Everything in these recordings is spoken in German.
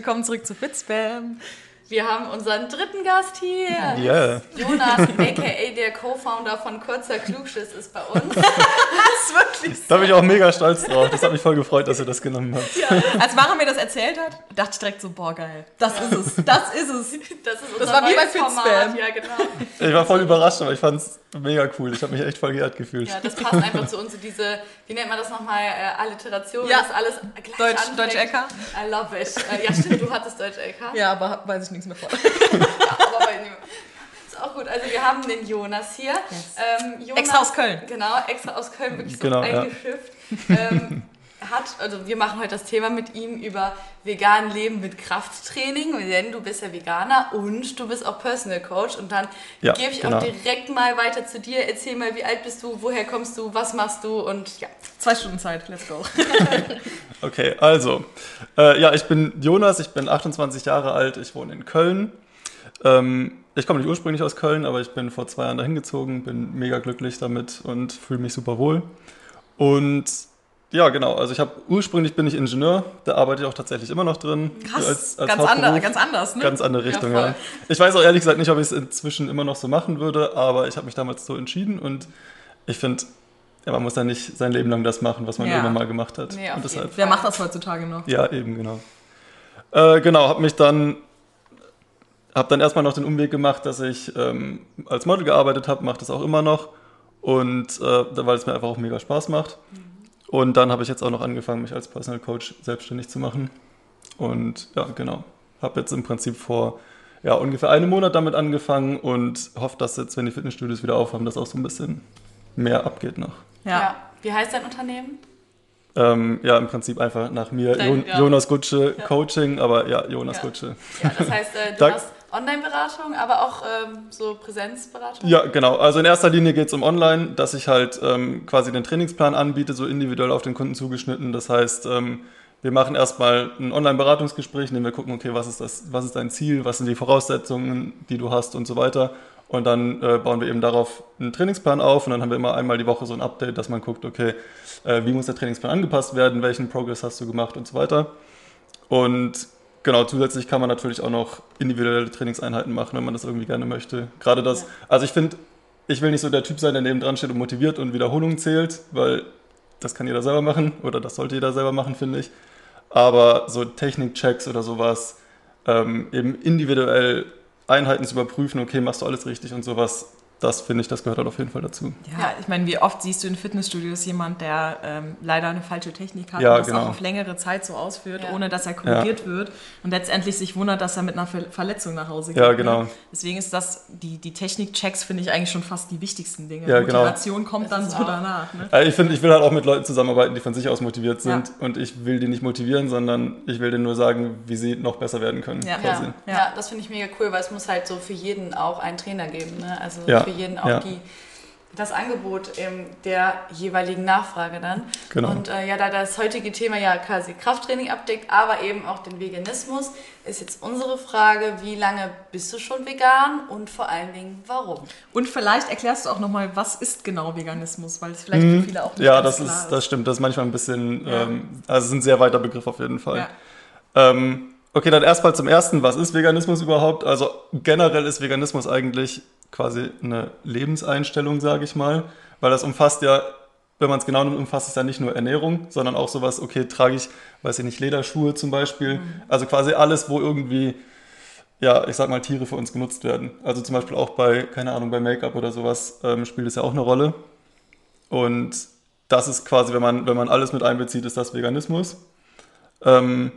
willkommen zurück zu Fitspam. Wir haben unseren dritten Gast hier. Yeah. Jonas, aka der Co-Founder von Kurzer Klugschiss, ist bei uns. Das ist wirklich Da bin ich auch mega stolz drauf. Das hat mich voll gefreut, dass ihr das genommen habt. Als Mara mir das erzählt hat, dachte ich direkt so, boah, geil. Das ist es. Das ist es. Das ist unser Das war wie bei Format. Ja, genau. Ich war voll überrascht, aber ich fand es mega cool. Ich habe mich echt voll geehrt gefühlt. Ja, das passt einfach zu uns, so diese, wie nennt man das nochmal, äh, Alliteration, Ja. dass alles gleich Deutsch- anfängt. Deutsch-LK? I love it. Äh, ja, stimmt, du hattest Deutsch-LK. Ja, aber weiß ich nichts mehr von. aber bei ihm. Ist auch gut. Also wir haben den Jonas hier. Ähm, Jonas, Extra aus Köln. Genau, extra aus Köln, wirklich so Genau, ja. eingeschifft. Ähm, hat, also wir machen heute das Thema mit ihm über vegan Leben mit Krafttraining, denn du bist ja Veganer und du bist auch Personal Coach und dann Ja, gebe ich genau. auch direkt mal weiter zu dir. Erzähl mal, wie alt bist du, woher kommst du, was machst du und ja. Zwei Stunden Zeit, let's go. Okay, also, äh, ja, ich bin Jonas, ich bin 28 Jahre alt, ich wohne in Köln. Ähm, ich komme nicht ursprünglich aus Köln, aber ich bin vor zwei Jahren dahin gezogen, bin mega glücklich damit und fühle mich super wohl. Und ja, genau, also ich habe ursprünglich bin ich Ingenieur, da arbeite ich auch tatsächlich immer noch drin. Krass, ganz, Hauptberuf. ander, ganz anders, ne? Ganz andere Richtung, voll. ja. Ich weiß auch ehrlich gesagt nicht, ob ich es inzwischen immer noch so machen würde, aber ich habe mich damals so entschieden und ich finde, ja, man muss ja nicht sein Leben lang das machen, was man Ja. irgendwann mal gemacht hat. Nee, und deshalb, Wer macht das heutzutage noch? ja, eben, genau. Äh, genau, habe mich dann, habe dann erstmal noch den Umweg gemacht, dass ich ähm, als Model gearbeitet habe, mache das auch immer noch und äh, weil es mir einfach auch mega Spaß macht. Und dann habe ich jetzt auch noch angefangen, mich als Personal Coach selbstständig zu machen. Und ja, genau, habe jetzt im Prinzip vor ja, ungefähr einem Monat damit angefangen und hoffe, dass jetzt, wenn die Fitnessstudios wieder aufhaben, das auch so ein bisschen mehr abgeht noch. Ja. Wie heißt dein Unternehmen? Ähm, ja, im Prinzip einfach nach mir, Dein- Jon ja. Jonas Gutsche Coaching, aber ja, Jonas Ja. Gutsche. Ja, das heißt, äh, du Dank- hast Online-Beratung, aber auch ähm, so Präsenzberatung? Ja, genau. Also in erster Linie geht es um Online, dass ich halt ähm, quasi den Trainingsplan anbiete, so individuell auf den Kunden zugeschnitten. Das heißt, ähm, wir machen erstmal ein Online-Beratungsgespräch, in dem wir gucken, okay, was ist, das, was ist dein Ziel, was sind die Voraussetzungen, die du hast und so weiter. Und dann äh, bauen wir eben darauf einen Trainingsplan auf und dann haben wir immer einmal die Woche so ein Update, dass man guckt, okay, äh, wie muss der Trainingsplan angepasst werden, welchen Progress hast du gemacht und so weiter. Und genau, zusätzlich kann man natürlich auch noch individuelle Trainingseinheiten machen, wenn man das irgendwie gerne möchte. Gerade das, Ja. also ich finde, ich will nicht so der Typ sein, der neben dran steht und motiviert und Wiederholungen zählt, weil das kann jeder selber machen oder das sollte jeder selber machen, finde ich. Aber so Technikchecks oder sowas, ähm, eben individuell Einheiten zu überprüfen, okay, machst du alles richtig und sowas, das finde ich, das gehört halt auf jeden Fall dazu. Ja, ich meine, wie oft siehst du in Fitnessstudios jemand, der ähm, leider eine falsche Technik hat Ja, und das genau. auch auf längere Zeit so ausführt, Ja. ohne dass er korrigiert wird und letztendlich sich wundert, dass er mit einer Ver Verletzung nach Hause geht. Ja, genau. Ne? Deswegen ist das, die, die Technik-Checks finde ich eigentlich schon fast die wichtigsten Dinge. Ja, genau. Motivation kommt Das dann so auch- danach. Ne? Also ich finde, ich will halt auch mit Leuten zusammenarbeiten, die von sich aus motiviert sind Ja. und ich will die nicht motivieren, sondern ich will denen nur sagen, wie sie noch besser werden können. Ja. Ja, Ja. ja. das finde ich mega cool, weil es muss halt so für jeden auch einen Trainer geben. Ne? Also Ja, für jeden auch ja. die, das Angebot ähm, der jeweiligen Nachfrage dann. Genau. Und äh, ja, da das heutige Thema ja quasi Krafttraining abdeckt, aber eben auch den Veganismus, ist jetzt unsere Frage, wie lange bist du schon vegan und vor allen Dingen warum? Und vielleicht erklärst du auch nochmal, was ist genau Veganismus, weil es vielleicht für viele auch nicht Mhm. Ja, ganz das klar ist, das stimmt. Das ist manchmal ein bisschen, Ja. ähm, also es ist ein sehr weiter Begriff auf jeden Fall. Ja. Ähm, okay, dann erstmal zum ersten, was ist Veganismus überhaupt? Also generell ist Veganismus eigentlich quasi eine Lebenseinstellung, sage ich mal, weil das umfasst ja, wenn man es genau nimmt, umfasst es ja nicht nur Ernährung, sondern auch sowas, okay, trage ich, weiß ich nicht, Lederschuhe zum Beispiel, Mhm. also quasi alles, wo irgendwie ja, ich sag mal, Tiere für uns genutzt werden. Also zum Beispiel auch bei, keine Ahnung, bei Make-up oder sowas ähm, spielt es ja auch eine Rolle. Und das ist quasi, wenn man, wenn man alles mit einbezieht, ist das Veganismus. Ähm,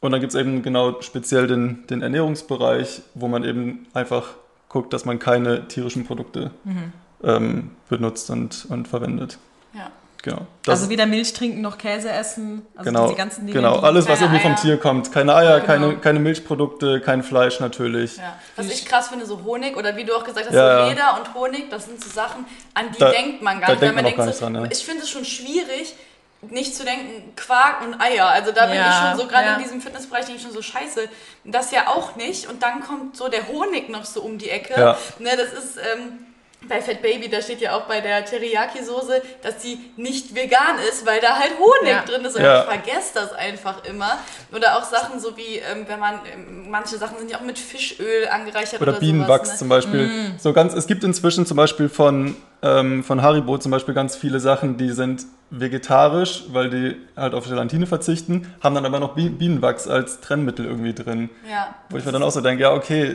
und dann gibt es eben genau speziell den, den Ernährungsbereich, wo man eben einfach guckt, dass man keine tierischen Produkte Mhm. ähm, benutzt und, und verwendet. Ja. Genau. Also weder Milch trinken noch Käse essen. Also genau, diese ganzen Dinge. genau. alles, was irgendwie vom Eier. Tier kommt. Keine Eier, Genau. keine, keine Milchprodukte, kein Fleisch natürlich. Ja. Was ich krass finde, so Honig oder wie du auch gesagt hast, Ja. Leder und Honig, das sind so Sachen, an die Da- denkt man gar nicht. man auch gar so, nicht dran, ja. Ich finde es schon schwierig, nicht zu denken, Quark und Eier. Also da bin Ja, ich schon so, gerade ja. in diesem Fitnessbereich, denke ich schon so, scheiße, das ja auch nicht. Und dann kommt so der Honig noch so um die Ecke. Ja. Ne, das ist, ähm, bei Fat Baby, da steht ja auch bei der Teriyaki-Soße, dass die nicht vegan ist, weil da halt Honig Ja. drin ist. Und Ja. ich vergesse das einfach immer. Oder auch Sachen so wie, ähm, wenn man, ähm, manche Sachen sind ja auch mit Fischöl angereichert Oder oder, Bienenwachs sowas. Ne? zum Beispiel. So ganz, es gibt inzwischen zum Beispiel von, ähm, von Haribo zum Beispiel ganz viele Sachen, die sind vegetarisch, weil die halt auf Gelatine verzichten, haben dann aber noch Bi- Bienenwachs als Trennmittel irgendwie drin. Ja. Wo ich mir dann auch so denke, ja okay,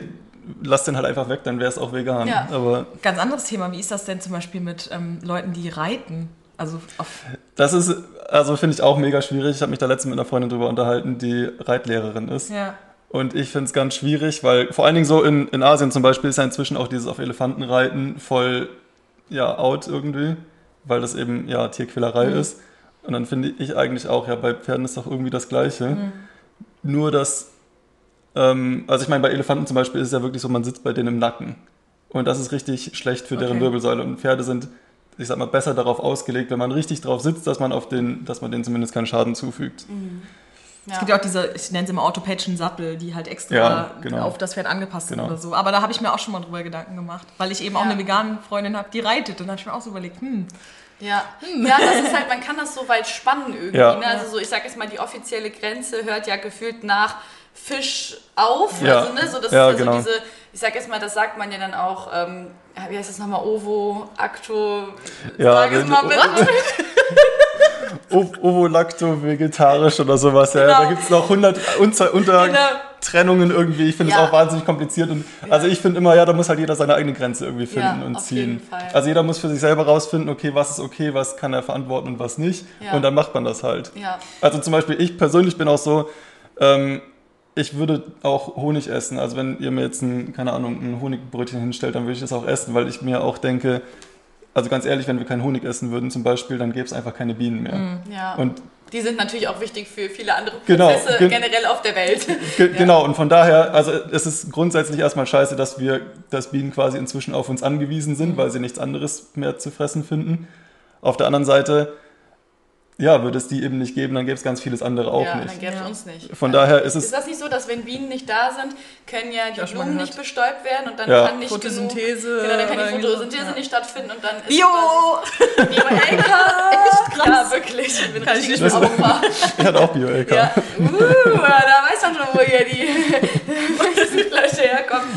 lass den halt einfach weg, dann wäre es auch vegan. Ja. Aber Ganz anderes Thema. Wie ist das denn zum Beispiel mit ähm, Leuten, die reiten? Also auf, das ist, also finde ich auch mega schwierig. Ich habe mich da letztens mit einer Freundin drüber unterhalten, die Reitlehrerin ist. ja. Und ich finde es ganz schwierig, weil vor allen Dingen so in, in Asien zum Beispiel ist ja inzwischen auch dieses auf Elefanten reiten voll ja, out irgendwie, weil das eben ja Tierquälerei ist. Und dann finde ich eigentlich auch, ja, bei Pferden ist doch irgendwie das Gleiche. Nur dass, ähm, also ich meine, bei Elefanten zum Beispiel ist es ja wirklich so, man sitzt bei denen im Nacken. Und das ist richtig schlecht für deren Okay. Wirbelsäule. Und Pferde sind, ich sag mal, besser darauf ausgelegt, wenn man richtig drauf sitzt, dass man auf den, dass man denen zumindest keinen Schaden zufügt. Es gibt ja auch diese, ich nenne sie immer orthopädischen Sattel, die halt extra Ja, genau. auf das Pferd angepasst sind Genau. oder so. Aber da habe ich mir auch schon mal drüber Gedanken gemacht, weil ich eben auch Ja. eine vegane Freundin habe, die reitet. Und da habe ich mir auch so überlegt, hm, Ja. ja, das ist halt, man kann das so weit spannen irgendwie. Ja. Ne? Also so, ich sag jetzt mal, die offizielle Grenze hört ja gefühlt nach Fisch auf. Ja. Also, ne, so, das Ja, ist ja genau. so diese, ich sag jetzt mal, das sagt man ja dann auch, ähm, ja, wie heißt das nochmal, Ovo, Acto, Ja, sag es mal bitte. Ov- Ovolacto, vegetarisch oder sowas. Ja, Genau. da gibt es noch 100 Unter Untertrennungen Genau. irgendwie. Ich finde es Ja. auch wahnsinnig kompliziert. Und, Also ich finde immer, ja, da muss halt jeder seine eigene Grenze irgendwie finden Ja, und auf ziehen. jeden Fall. Also jeder muss für sich selber rausfinden, okay, was ist okay, was kann er verantworten und was nicht. Ja. Und dann macht man das halt. Ja. Also zum Beispiel, ich persönlich bin auch so, ähm, ich würde auch Honig essen. Also wenn ihr mir jetzt ein, keine Ahnung, ein Honigbrötchen hinstellt, dann würde ich das auch essen, weil ich mir auch denke, also ganz ehrlich, wenn wir keinen Honig essen würden zum Beispiel, dann gäbe es einfach keine Bienen mehr. ja. Und die sind natürlich auch wichtig für viele andere Genau, Prozesse gen- generell auf der Welt. Ge Genau, und von daher, also es ist grundsätzlich erstmal scheiße, dass wir, dass Bienen quasi inzwischen auf uns angewiesen sind, weil sie nichts anderes mehr zu fressen finden. Auf der anderen Seite, ja, würde es die eben nicht geben, dann gäbe es ganz vieles andere auch ja, dann nicht. gäbe es Ja. uns nicht. Von ja. daher ist es, Ist das nicht so, dass wenn Bienen nicht da sind, können ja die Blumen nicht bestäubt werden und dann Ja. kann nicht Photosynthese genug, genau, dann kann die Photosynthese ja. nicht stattfinden und dann ist Bio! Bio-LK. Echt krass. Ja, wirklich. Ich bin Kann ich richtig nicht mehr Opfer. er hat auch Bio-LK. Ja. Uh, da weiß man schon, wo hier die.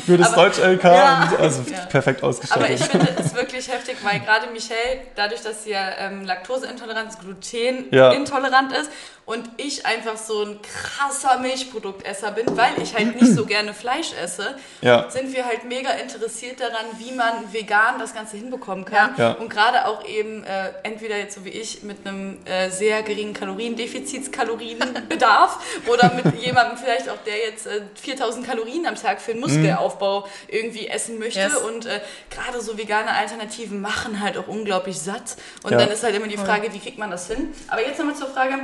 Für das Aber- Deutsch-LK, Ja. und also Ja. perfekt Aber ausgestattet. ich finde es wirklich heftig, weil gerade Michelle, dadurch, dass sie ja ähm, Laktoseintolerant, Glutenintolerant ist und ich einfach so ein krasser Milchproduktesser bin, weil ich halt nicht so gerne Fleisch esse, Ja. sind wir halt mega interessiert daran, wie man vegan das Ganze hinbekommen kann. Ja. Und gerade auch eben äh, entweder jetzt so wie ich mit einem äh, sehr geringen Kaloriendefizitskalorienbedarf oder mit jemandem vielleicht auch, der jetzt äh, 4000 Kalorien am Tag für den Muskelaufbau irgendwie essen möchte. Yes. Und äh, gerade so vegane Alternativen machen halt auch unglaublich satt. Und Ja. dann ist halt immer die Frage, wie kriegt man das hin? Aber jetzt nochmal zur Frage,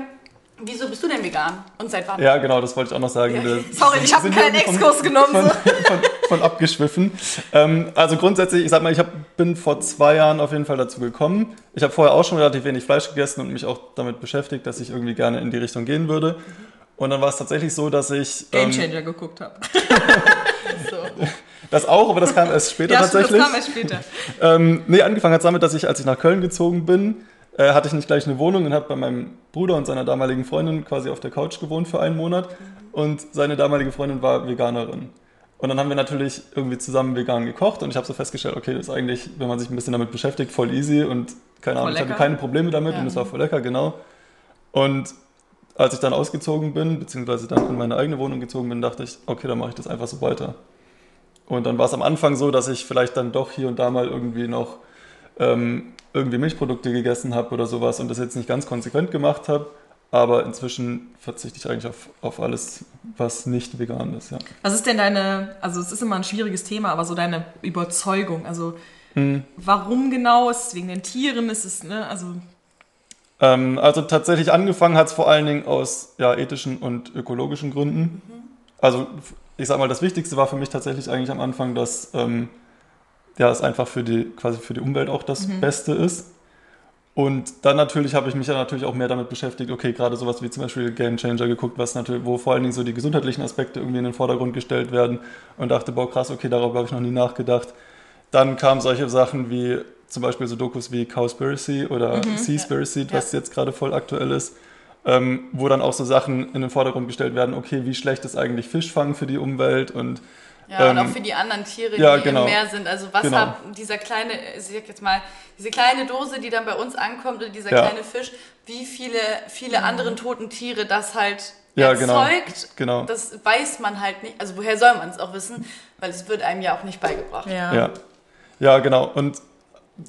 wieso bist du denn vegan? Und seit wann? Ja, genau, das wollte ich auch noch sagen. Ja. Sorry, ich habe keinen Exkurs genommen. Von, von, von abgeschwiffen. Ähm, also grundsätzlich, ich sag mal, ich hab, bin vor zwei Jahren auf jeden Fall dazu gekommen. Ich habe vorher auch schon relativ wenig Fleisch gegessen und mich auch damit beschäftigt, dass ich irgendwie gerne in die Richtung gehen würde. Und dann war es tatsächlich so, dass ich Game ähm, Changer geguckt habe. So. das auch, aber das kam erst später Ja, tatsächlich. das kam erst später. Ähm, nee, angefangen hat damit, dass ich, als ich nach Köln gezogen bin, äh, hatte ich nicht gleich eine Wohnung und habe bei meinem Bruder und seiner damaligen Freundin quasi auf der Couch gewohnt für einen Monat. Und seine damalige Freundin war Veganerin. Und dann haben wir natürlich irgendwie zusammen vegan gekocht und ich habe so festgestellt, okay, das ist eigentlich, wenn man sich ein bisschen damit beschäftigt, voll easy und keine Ahnung, ich hatte keine Probleme damit Ja. und es war voll lecker, genau. Und als ich dann ausgezogen bin, beziehungsweise dann in meine eigene Wohnung gezogen bin, dachte ich, okay, dann mache ich das einfach so weiter. Und dann war es am Anfang so, dass ich vielleicht dann doch hier und da mal irgendwie noch ähm, irgendwie Milchprodukte gegessen habe oder sowas und das jetzt nicht ganz konsequent gemacht habe. Aber inzwischen verzichte ich eigentlich auf, auf alles, was nicht vegan ist. Ja. Was ist denn deine, also es ist immer ein schwieriges Thema, aber so deine Überzeugung, also Hm. warum genau? Ist es wegen den Tieren? Ist es, ne, also Ähm, also tatsächlich angefangen hat es vor allen Dingen aus ja, ethischen und ökologischen Gründen. Also ich sag mal, das Wichtigste war für mich tatsächlich eigentlich am Anfang, dass ähm, ja, es einfach für die, quasi für die Umwelt auch das Beste ist. Und dann natürlich habe ich mich ja natürlich auch mehr damit beschäftigt, okay, gerade sowas wie zum Beispiel Game Changer geguckt, was natürlich, wo vor allen Dingen so die gesundheitlichen Aspekte irgendwie in den Vordergrund gestellt werden und dachte, boah, krass, okay, darüber habe ich noch nie nachgedacht. Dann kamen solche Sachen wie zum Beispiel so Dokus wie Cowspiracy oder mhm, Seaspiracy, ja. was jetzt gerade voll aktuell ist. Ähm, wo dann auch so Sachen in den Vordergrund gestellt werden, okay, wie schlecht ist eigentlich Fischfang für die Umwelt und ja, ähm, und auch für die anderen Tiere, die ja, genau. im Meer sind. Also was genau. hat dieser kleine, ich sag jetzt mal, diese kleine Dose, die dann bei uns ankommt, oder dieser ja. kleine Fisch, wie viele, viele mhm. anderen toten Tiere das halt ja, genau. erzeugt, genau. das weiß man halt nicht. Also woher soll man es auch wissen? Weil es wird einem ja auch nicht beigebracht. Ja, ja. ja genau. Und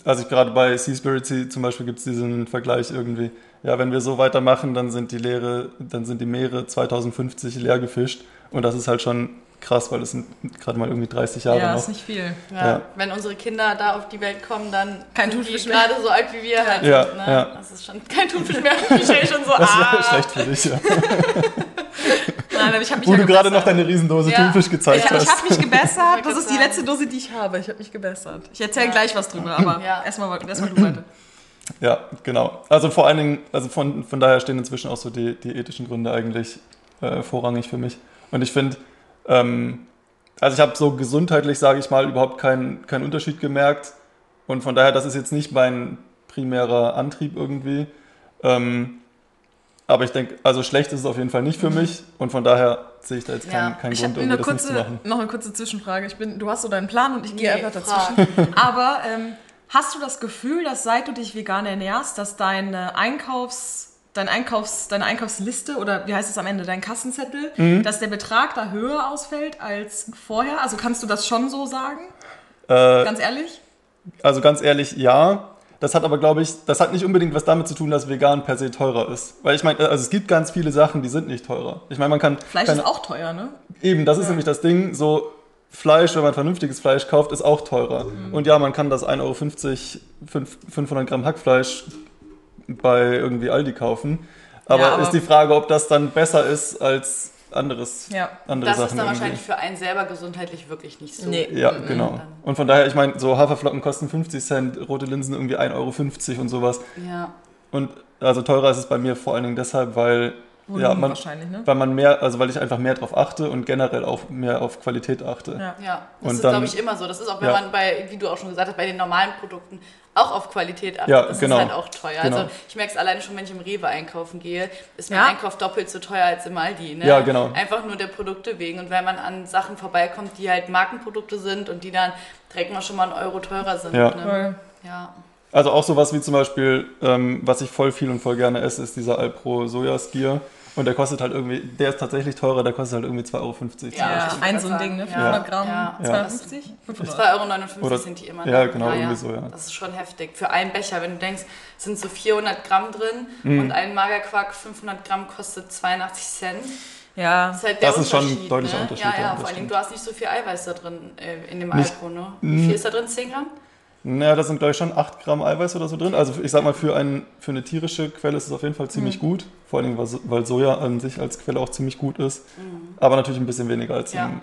also gerade bei Seaspiracy zum Beispiel gibt es diesen Vergleich irgendwie, ja, wenn wir so weitermachen, dann sind die Leere, dann sind die Meere 2050 leer gefischt. Und das ist halt schon krass, weil es sind gerade mal irgendwie 30 Jahre ja, noch. ist nicht viel. Ja, ja. Wenn unsere Kinder da auf die Welt kommen, dann kein sind die gerade so alt wie wir halt ja. Ne? Ja. Das ist schon kein Thunfisch mehr. Ich schon so, das ah. schlecht für dich, ja. Nein, aber ich mich Wo ja du gerade noch deine Riesendose ja. Thunfisch gezeigt ja, hast. Ich habe mich gebessert. Das ist die letzte Dose, die ich habe. Ich habe mich gebessert. Ich erzähle gleich was drüber, aber erstmal erst du weiter. Ja, genau. Also vor allen Dingen, also von, von daher stehen inzwischen auch so die, die ethischen Gründe eigentlich äh, vorrangig für mich. Und ich finde, ähm, also ich habe so gesundheitlich, sage ich mal, überhaupt keinen kein Unterschied gemerkt. Und von daher, das ist jetzt nicht mein primärer Antrieb irgendwie. Ähm, aber ich denke, also schlecht ist es auf jeden Fall nicht für mhm. mich. Und von daher sehe ich da jetzt keinen, ja. keinen Grund, irgendwie das kurze, nicht zu machen. Noch eine kurze Zwischenfrage. Ich bin, du hast so deinen Plan und ich gehe nee, einfach dazwischen. Aber ähm, hast du das Gefühl, dass seit du dich vegan ernährst, dass deine Einkaufs dein Einkaufs, deine Einkaufsliste oder wie heißt es am Ende, dein Kassenzettel, mhm. dass der Betrag da höher ausfällt als vorher? Also kannst du das schon so sagen? Äh, ganz ehrlich? Also ganz ehrlich, ja. Das hat aber, glaube ich, das hat nicht unbedingt was damit zu tun, dass vegan per se teurer ist. Weil ich meine, also es gibt ganz viele Sachen, die sind nicht teurer. Ich meine, man kann. Fleisch kann, ist auch teuer, ne? Eben, das ist nämlich das Ding. So, Fleisch, wenn man vernünftiges Fleisch kauft, ist auch teurer. Mhm. Und ja, man kann das 1,50 Euro, 500 Gramm Hackfleisch bei irgendwie Aldi kaufen. Aber, ja, aber ist die Frage, ob das dann besser ist als anderes, ja. andere das Sachen. Das ist dann irgendwie. wahrscheinlich für einen selber gesundheitlich wirklich nicht so. Nee. Ja, mhm. genau. Und von daher, ich meine, so Haferflocken kosten 50 Cent, rote Linsen irgendwie 1,50 Euro und sowas. Ja. Und also teurer ist es bei mir vor allen Dingen deshalb, weil Volumen ja, man, wahrscheinlich, ne? Weil man mehr, also weil ich einfach mehr darauf achte und generell auch mehr auf Qualität achte. Ja, ja das und ist, glaube ich, immer so. Das ist auch, wenn ja. man bei, wie du auch schon gesagt hast, bei den normalen Produkten auch auf Qualität achtet. Ja, das genau. ist halt auch teuer. Genau. Also ich merke es alleine schon, wenn ich im Rewe einkaufen gehe, ist mein ja. Einkauf doppelt so teuer als im Aldi. Ne? Ja, genau. Einfach nur der Produkte wegen. Und wenn man an Sachen vorbeikommt, die halt Markenprodukte sind und die dann direkt mal schon mal einen Euro teurer sind. Ja. Ne? ja. Also auch sowas wie zum Beispiel, ähm, was ich voll viel und voll gerne esse, ist dieser Alpro Sojaskier. Und der kostet halt irgendwie, der ist tatsächlich teurer, der kostet halt irgendwie 2,50 Euro. Ja, ja ein so ein Ding, ne? 500 Gramm, ja. 2,50? 2,59 Euro sind die immer. Ja, genau, irgendwie so, ja. Das ist schon heftig. Für einen Becher, wenn du denkst, sind so 400 Gramm drin mhm. und ein Magerquark 500 Gramm kostet 82 Cent. Ja, das ist, halt das ist schon ein deutlicher ne? Unterschied. Ja, ja, vor allem, du hast nicht so viel Eiweiß da drin äh, in dem Alkohol, ne? Wie viel ist da drin? 10 Gramm? Naja, da sind glaube ich schon 8 Gramm Eiweiß oder so drin. Also ich sag mal, für, ein, für eine tierische Quelle ist es auf jeden Fall ziemlich mhm. gut. Vor allem, weil Soja an sich als Quelle auch ziemlich gut ist. Mhm. Aber natürlich ein bisschen weniger als ja. im,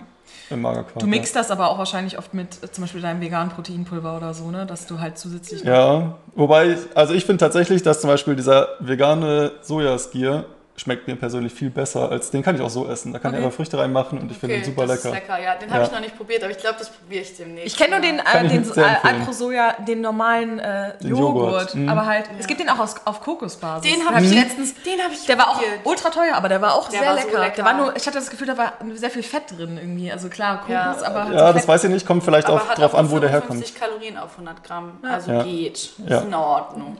im Magerquark. Du mixt das aber auch wahrscheinlich oft mit äh, zum Beispiel deinem veganen Proteinpulver oder so, ne? Dass du halt zusätzlich... Ja, wobei, also ich finde tatsächlich, dass zum Beispiel dieser vegane Sojaskier schmeckt mir persönlich viel besser als den kann ich auch so essen. Da kann okay. ich aber Früchte reinmachen und ich okay, finde den super das lecker. Ist lecker, ja. Den habe ich noch nicht probiert, aber ich glaube, das probiere ich demnächst. Ich kenne nur den, äh, den so, äh, Soja, den normalen äh, den Joghurt, Joghurt. Mhm. aber halt, ja. es gibt den auch aus, auf Kokosbasis. Den habe ich letztens, den habe ich Der war auch ultra teuer, aber der war auch der sehr war lecker. So lecker. Der war nur, ich hatte das Gefühl, da war sehr viel Fett drin irgendwie. Also klar, Kokos, ja. aber halt Ja, so das weiß ich nicht, kommt vielleicht aber auch drauf an, wo der herkommt. 50 Kalorien auf 100 Gramm, also geht. Ist in Ordnung.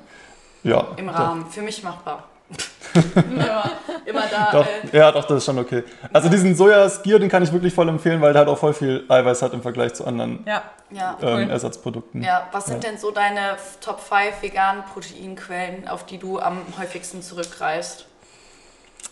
Ja. Im Rahmen, für mich machbar ja, immer da. Doch, äh. Ja, doch, das ist schon okay. Also ja. diesen Sojaskier, den kann ich wirklich voll empfehlen, weil der halt auch voll viel Eiweiß hat im Vergleich zu anderen ja. Ja. Ähm, Ersatzprodukten. Ja, was sind denn so deine Top 5 veganen Proteinquellen, auf die du am häufigsten zurückgreifst?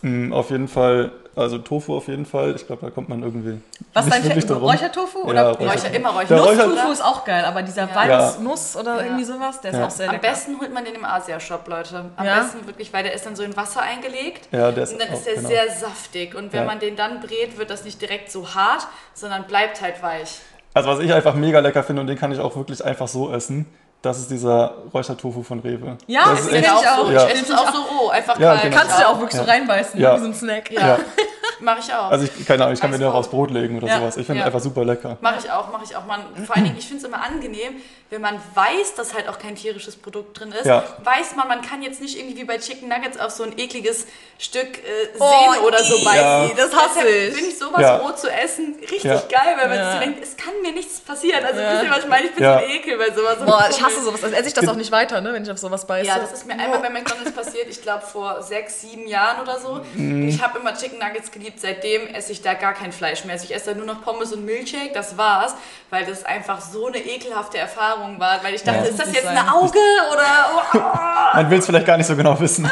Mm, auf jeden Fall, also Tofu auf jeden Fall. Ich glaube, da kommt man irgendwie. Was nicht dein wirklich Räuchertofu? Oder ja, Räucher, immer Räucher. Nuss-Tofu ist auch geil, aber dieser Walnuss ja. oder ja. irgendwie sowas, der ist auch sehr lecker. Am besten holt man den im Asia-Shop, Leute. Am besten wirklich, weil der ist dann so in Wasser eingelegt. Ja, der ist Und dann auch, ist der genau. sehr saftig. Und wenn man den dann brät, wird das nicht direkt so hart, sondern bleibt halt weich. Also was ich einfach mega lecker finde und den kann ich auch wirklich einfach so essen, das ist dieser Räuchertofu von Rewe. Ja, das ist echt, auch so. Ja. Ich esse es auch so roh, einfach ja. Genau. Kannst du ja auch wirklich so reinbeißen, ja. wie so ein Snack. Ja. Mache ich auch. Also ich, keine Ahnung, ich kann mir den auch aufs Brot legen oder ja. sowas. Ich finde ja. einfach super lecker. Mache ich auch, mache ich auch. Man, vor allen Dingen, ich finde es immer angenehm, wenn man weiß, dass halt auch kein tierisches Produkt drin ist. Ja. Weiß man, man kann jetzt nicht irgendwie wie bei Chicken Nuggets auf so ein ekliges Stück äh, oh, Sehne oder so beißen. Ja. Das hasse ich. Finde ich sowas roh zu essen richtig geil, weil man sich denkt, es kann mir nichts passieren. Also wisst ihr, was ich meine? Ich bin so ein Ekel bei sowas. Boah, ich hasse sowas. Also esse ich das auch nicht weiter, ne, wenn ich auf sowas beiße. Ja, das ist mir einmal bei McDonalds passiert, ich glaube vor sechs, sieben Jahren oder so. Mhm. Ich habe immer Chicken Nuggets geliebt, seitdem esse ich da gar kein Fleisch mehr. Also ich esse da nur noch Pommes und Milkshake, das war's, weil das einfach so eine ekelhafte Erfahrung war. Weil ich dachte, ja, ist das jetzt sein. ein Auge oder... Oh. Man will es vielleicht gar nicht so genau wissen.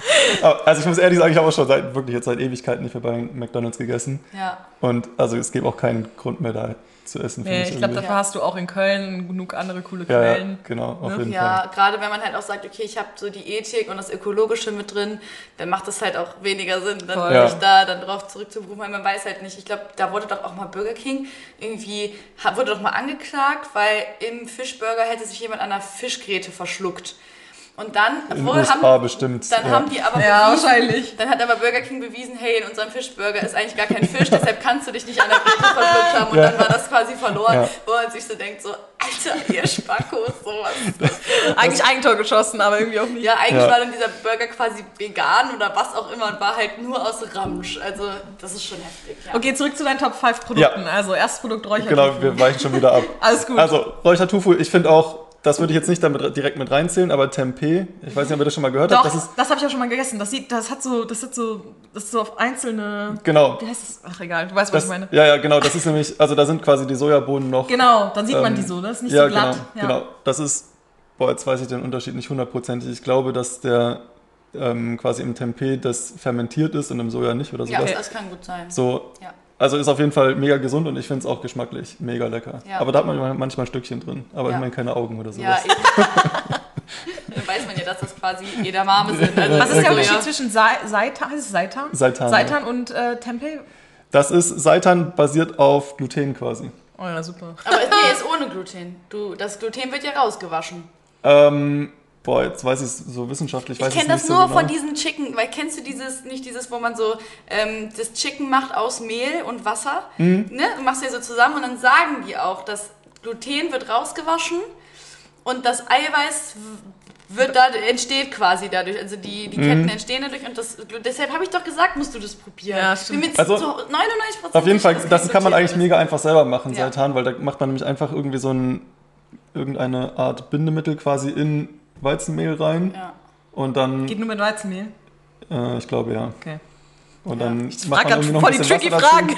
also ich muss ehrlich sagen, ich habe auch schon seit, wirklich jetzt seit Ewigkeiten nicht mehr bei McDonalds gegessen. Ja. Und also es gibt auch keinen Grund mehr da zu essen. Nee, ich, ich glaube, dafür ja. hast du auch in Köln genug andere coole Quellen. Ja, genau, auf ne? jeden ja, Fall. Ja, gerade wenn man halt auch sagt, okay, ich habe so die Ethik und das Ökologische mit drin, dann macht das halt auch weniger Sinn, dann ja. sich da dann drauf zurückzurufen, weil man weiß halt nicht. Ich glaube, da wurde doch auch mal Burger King irgendwie, wurde doch mal angeklagt, weil im Fischburger hätte sich jemand an einer Fischgräte verschluckt. Und dann in USA haben, bestimmt. Dann ja. haben die aber ja, bewiesen, wahrscheinlich. Dann hat aber Burger King bewiesen, hey, in unserem Fischburger ist eigentlich gar kein Fisch, deshalb kannst du dich nicht an der Brete verschluckt haben. Und ja. dann war das quasi verloren, ja. wo man sich so denkt, so, Alter, ihr Spackos, sowas. eigentlich Eigentor geschossen, aber irgendwie auch nicht. Ja, eigentlich war dann dieser Burger quasi vegan oder was auch immer und war halt nur aus Ramsch. Also, das ist schon heftig. Okay, zurück zu deinen Top 5 Produkten. Also, erstes Produkt Räuchertofu. Genau, wir weichen schon wieder ab. Alles gut. Also, Räuchertofu, ich finde auch das würde ich jetzt nicht damit direkt mit reinzählen, aber Tempeh, ich weiß nicht, ob ihr das schon mal gehört Doch, habt. Das, das habe ich auch schon mal gegessen. Das sieht, das hat so, das hat so, das ist so auf einzelne. Genau. Wie heißt das? Ach egal, du weißt, was das, ich meine. Ja, ja, genau. Das ist nämlich, also da sind quasi die Sojabohnen noch. Genau, dann sieht ähm, man die so, das ist nicht ja, so glatt. Genau, ja. genau. Das ist, boah, jetzt weiß ich den Unterschied nicht hundertprozentig. Ich glaube, dass der ähm, quasi im Tempeh das fermentiert ist und im Soja nicht oder so. Ja, das kann gut sein. So, ja. Also ist auf jeden Fall mega gesund und ich finde es auch geschmacklich mega lecker. Ja. Aber da hat man manchmal ein Stückchen drin. Aber ja. ich meine keine Augen oder sowas. Ja, Dann weiß man ja, dass das quasi Edamame sind. Also Was ist der Unterschied zwischen Seitan, heißt es Seitan? Seitan, Seitan ja. und äh, Tempeh? Das ist, Seitan basiert auf Gluten quasi. Oh ja, super. Aber nee, ist ohne Gluten. Du, das Gluten wird ja rausgewaschen. Ähm, Boah, jetzt weiß ich es so wissenschaftlich. Ich kenne das nur so genau. von diesen Chicken, weil kennst du dieses, nicht dieses, wo man so ähm, das Chicken macht aus Mehl und Wasser, mhm. ne? Du machst ja so zusammen und dann sagen die auch, das Gluten wird rausgewaschen und das Eiweiß wird da entsteht quasi dadurch, also die, die Ketten mhm. entstehen dadurch und das, deshalb habe ich doch gesagt, musst du das probieren. Ja, stimmt. Also, so 99 auf jeden Fall, das kann man eigentlich mega einfach selber machen, ja. Seitan, weil da macht man nämlich einfach irgendwie so ein irgendeine Art Bindemittel quasi in Weizenmehl rein. Ja. Und dann. Geht nur mit Weizenmehl? Äh, ich glaube ja. Okay. Und dann ich macht man irgendwie noch voll ein bisschen die tricky Fragen.